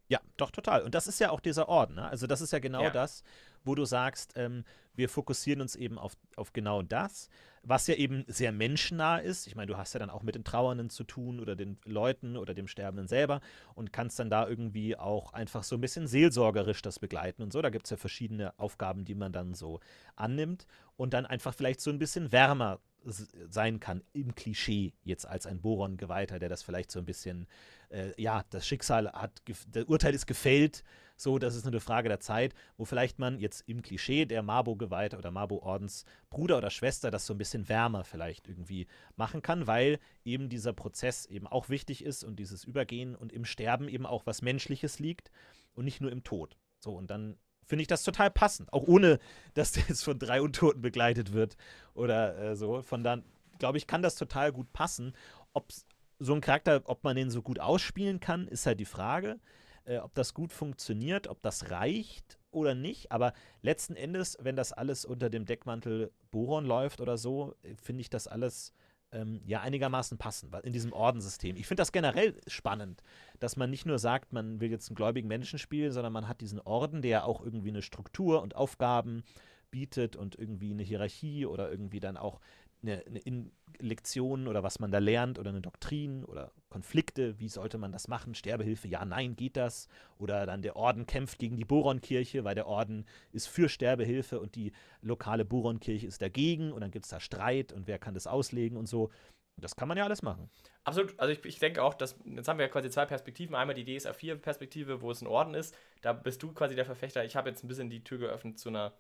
Ja, doch, total. Und das ist ja auch dieser Ort, ne? Also das ist ja genau ja. das, wo du sagst, ähm, wir fokussieren uns eben auf, auf genau das, was ja eben sehr menschennah ist. Ich meine, du hast ja dann auch mit den Trauernden zu tun oder den Leuten oder dem Sterbenden selber und kannst dann da irgendwie auch einfach so ein bisschen seelsorgerisch das begleiten und so. Da gibt es ja verschiedene Aufgaben, die man dann so annimmt und dann einfach vielleicht so ein bisschen wärmer sein kann im Klischee jetzt als ein Boron-Geweihter, der das vielleicht so ein bisschen, äh, ja, das Schicksal hat, das Urteil ist gefällt, so, das ist nur eine Frage der Zeit, wo vielleicht man jetzt im Klischee der Mabo-Geweihte oder Mabo-Ordens Bruder oder Schwester das so ein bisschen wärmer vielleicht irgendwie machen kann, weil eben dieser Prozess eben auch wichtig ist und dieses Übergehen und im Sterben eben auch was Menschliches liegt und nicht nur im Tod. So, und dann finde ich das total passend. Auch ohne, dass der jetzt von drei Untoten begleitet wird oder äh, so. Von dann, glaube ich, kann das total gut passen. Ob so ein Charakter, ob man den so gut ausspielen kann, ist halt die Frage. Äh, ob das gut funktioniert, ob das reicht oder nicht. Aber letzten Endes, wenn das alles unter dem Deckmantel Boron läuft oder so, äh, finde ich das alles ähm, ja einigermaßen passen in diesem Ordensystem. Ich finde das generell spannend, dass man nicht nur sagt, man will jetzt einen gläubigen Menschen spielen, sondern man hat diesen Orden, der auch irgendwie eine Struktur und Aufgaben bietet und irgendwie eine Hierarchie oder irgendwie dann auch eine, eine Lektion oder was man da lernt oder eine Doktrin oder Konflikte, wie sollte man das machen, Sterbehilfe, ja, nein, geht das? Oder dann der Orden kämpft gegen die Boronkirche, weil der Orden ist für Sterbehilfe und die lokale Boronkirche ist dagegen und dann gibt es da Streit und wer kann das auslegen und so. Das kann man ja alles machen. Absolut. Also ich, ich denke auch, dass jetzt haben wir ja quasi zwei Perspektiven. Einmal die DSA 4-Perspektive, wo es ein Orden ist. Da bist du quasi der Verfechter. Ich habe jetzt ein bisschen die Tür geöffnet zu einer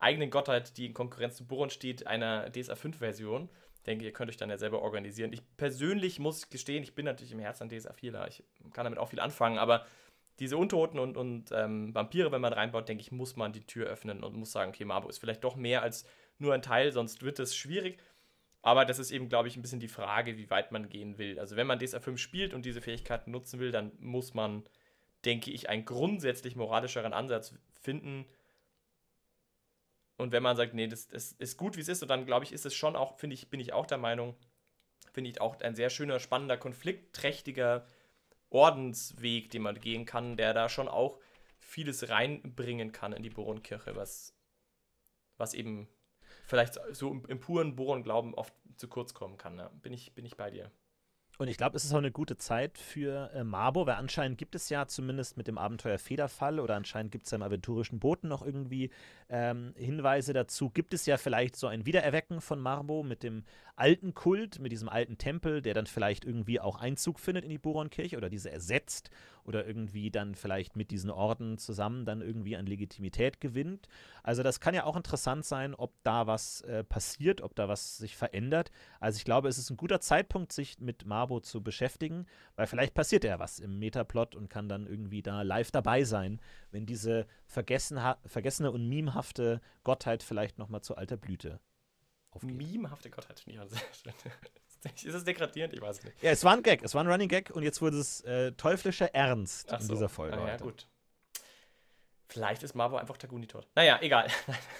eigenen Gottheit, die in Konkurrenz zu Boron steht, einer DSA 5-Version. Denke, ihr könnt euch dann ja selber organisieren. Ich persönlich muss gestehen, ich bin natürlich im Herzen DSA 4 Ich kann damit auch viel anfangen, aber diese Untoten und, und ähm, Vampire, wenn man reinbaut, denke ich, muss man die Tür öffnen und muss sagen, okay, Mabo ist vielleicht doch mehr als nur ein Teil, sonst wird es schwierig. Aber das ist eben, glaube ich, ein bisschen die Frage, wie weit man gehen will. Also wenn man DSA 5 spielt und diese Fähigkeiten nutzen will, dann muss man, denke ich, einen grundsätzlich moralischeren Ansatz finden, und wenn man sagt, nee, das, das ist gut, wie es ist, und dann glaube ich, ist es schon auch, finde ich, bin ich auch der Meinung, finde ich auch ein sehr schöner, spannender, konfliktträchtiger Ordensweg, den man gehen kann, der da schon auch vieles reinbringen kann in die Boronkirche, was, was eben vielleicht so im, im puren Boron-Glauben oft zu kurz kommen kann. Ja. Bin, ich, bin ich bei dir. Und ich glaube, es ist auch eine gute Zeit für äh, Marbo, weil anscheinend gibt es ja zumindest mit dem Abenteuer Federfall oder anscheinend gibt es im aventurischen Boten noch irgendwie ähm, Hinweise dazu. Gibt es ja vielleicht so ein Wiedererwecken von Marbo mit dem alten Kult, mit diesem alten Tempel, der dann vielleicht irgendwie auch Einzug findet in die Boronkirche oder diese ersetzt oder irgendwie dann vielleicht mit diesen Orden zusammen dann irgendwie an Legitimität gewinnt. Also das kann ja auch interessant sein, ob da was äh, passiert, ob da was sich verändert. Also ich glaube, es ist ein guter Zeitpunkt, sich mit Marbo zu beschäftigen, weil vielleicht passiert ja was im Metaplot und kann dann irgendwie da live dabei sein, wenn diese vergessene und memehafte Gottheit vielleicht nochmal zu alter Blüte aufgeht. Memehafte Gottheit, finde ich auch sehr schön. Ist es degradierend? Ich weiß nicht. Ja, es war ein Gag, es war ein Running Gag und jetzt wurde es äh, teuflischer Ernst Ach in dieser Folge. Ah, ja, gut. Vielleicht ist Marvo einfach Taguni tot. Naja, egal.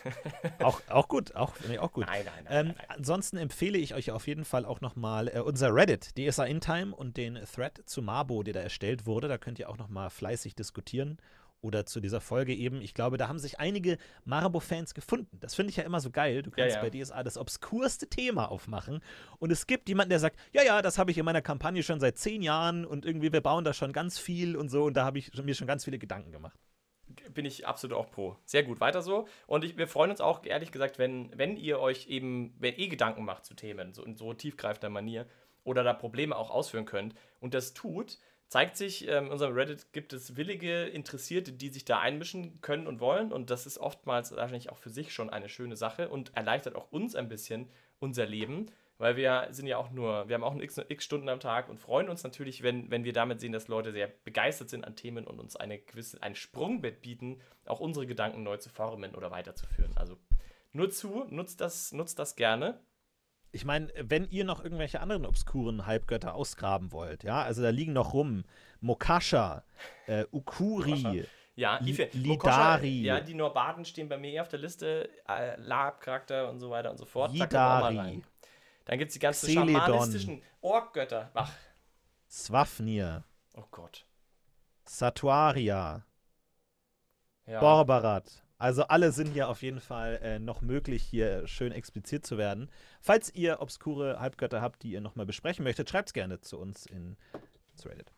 auch, auch gut, auch, nee, auch gut. Nein, nein, nein, ähm, nein, nein. Ansonsten empfehle ich euch auf jeden Fall auch nochmal äh, unser Reddit, DSA In Time und den Thread zu Marbo, der da erstellt wurde. Da könnt ihr auch nochmal fleißig diskutieren oder zu dieser Folge eben. Ich glaube, da haben sich einige Marbo-Fans gefunden. Das finde ich ja immer so geil. Du kannst Ja, ja. bei DSA das obskurste Thema aufmachen und es gibt jemanden, der sagt, ja, ja, das habe ich in meiner Kampagne schon seit zehn Jahren und irgendwie wir bauen da schon ganz viel und so und da habe ich mir schon ganz viele Gedanken gemacht. bin ich absolut auch pro. Sehr gut, weiter so. Und ich, wir freuen uns auch, ehrlich gesagt, wenn, wenn ihr euch eben, wenn ihr Gedanken macht zu Themen, so in so tiefgreifender Manier, oder da Probleme auch ausführen könnt und das tut, zeigt sich, ähm, in unserem Reddit gibt es willige Interessierte, die sich da einmischen können und wollen. Und das ist oftmals wahrscheinlich auch für sich schon eine schöne Sache und erleichtert auch uns ein bisschen unser Leben. Weil wir sind ja auch nur, wir haben auch x, x Stunden am Tag und freuen uns natürlich, wenn, wenn wir damit sehen, dass Leute sehr begeistert sind an Themen und uns eine gewisse, ein Sprungbett bieten, auch unsere Gedanken neu zu formen oder weiterzuführen. Also nur zu, nutzt das, nutzt das gerne. Ich meine, wenn ihr noch irgendwelche anderen obskuren Halbgötter ausgraben wollt, ja, also da liegen noch rum Mokasha, äh, Ukuri, Ja, Ife- Lidari. Ja, die Norbaden stehen bei mir eher auf der Liste. Äh, Lab-Charakter und so weiter und so fort. Rein. Dann gibt es die ganzen Xeledon. schamanistischen Orkgötter. Ach, Swafnir, oh Gott. Satuaria, Ja. Borbarat. Also alle sind hier auf jeden Fall äh, noch möglich, hier schön expliziert zu werden. Falls ihr obskure Halbgötter habt, die ihr nochmal besprechen möchtet, schreibt es gerne zu uns in Reddit.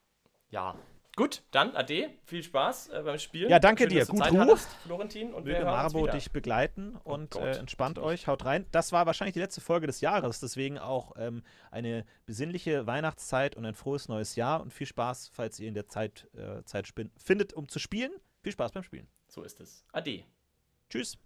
ja. Gut, dann Ade. Viel Spaß äh, beim Spielen. Ja, danke Schön, dir. Gut Zeit hattest, Florentin. Und Möge Marbo dich begleiten und Gott, äh, entspannt euch, haut rein. Das war wahrscheinlich die letzte Folge des Jahres, deswegen auch ähm, eine besinnliche Weihnachtszeit und ein frohes neues Jahr und viel Spaß, falls ihr in der Zeit, äh, Zeit findet, um zu spielen. Viel Spaß beim Spielen. So ist es. Ade. Tschüss.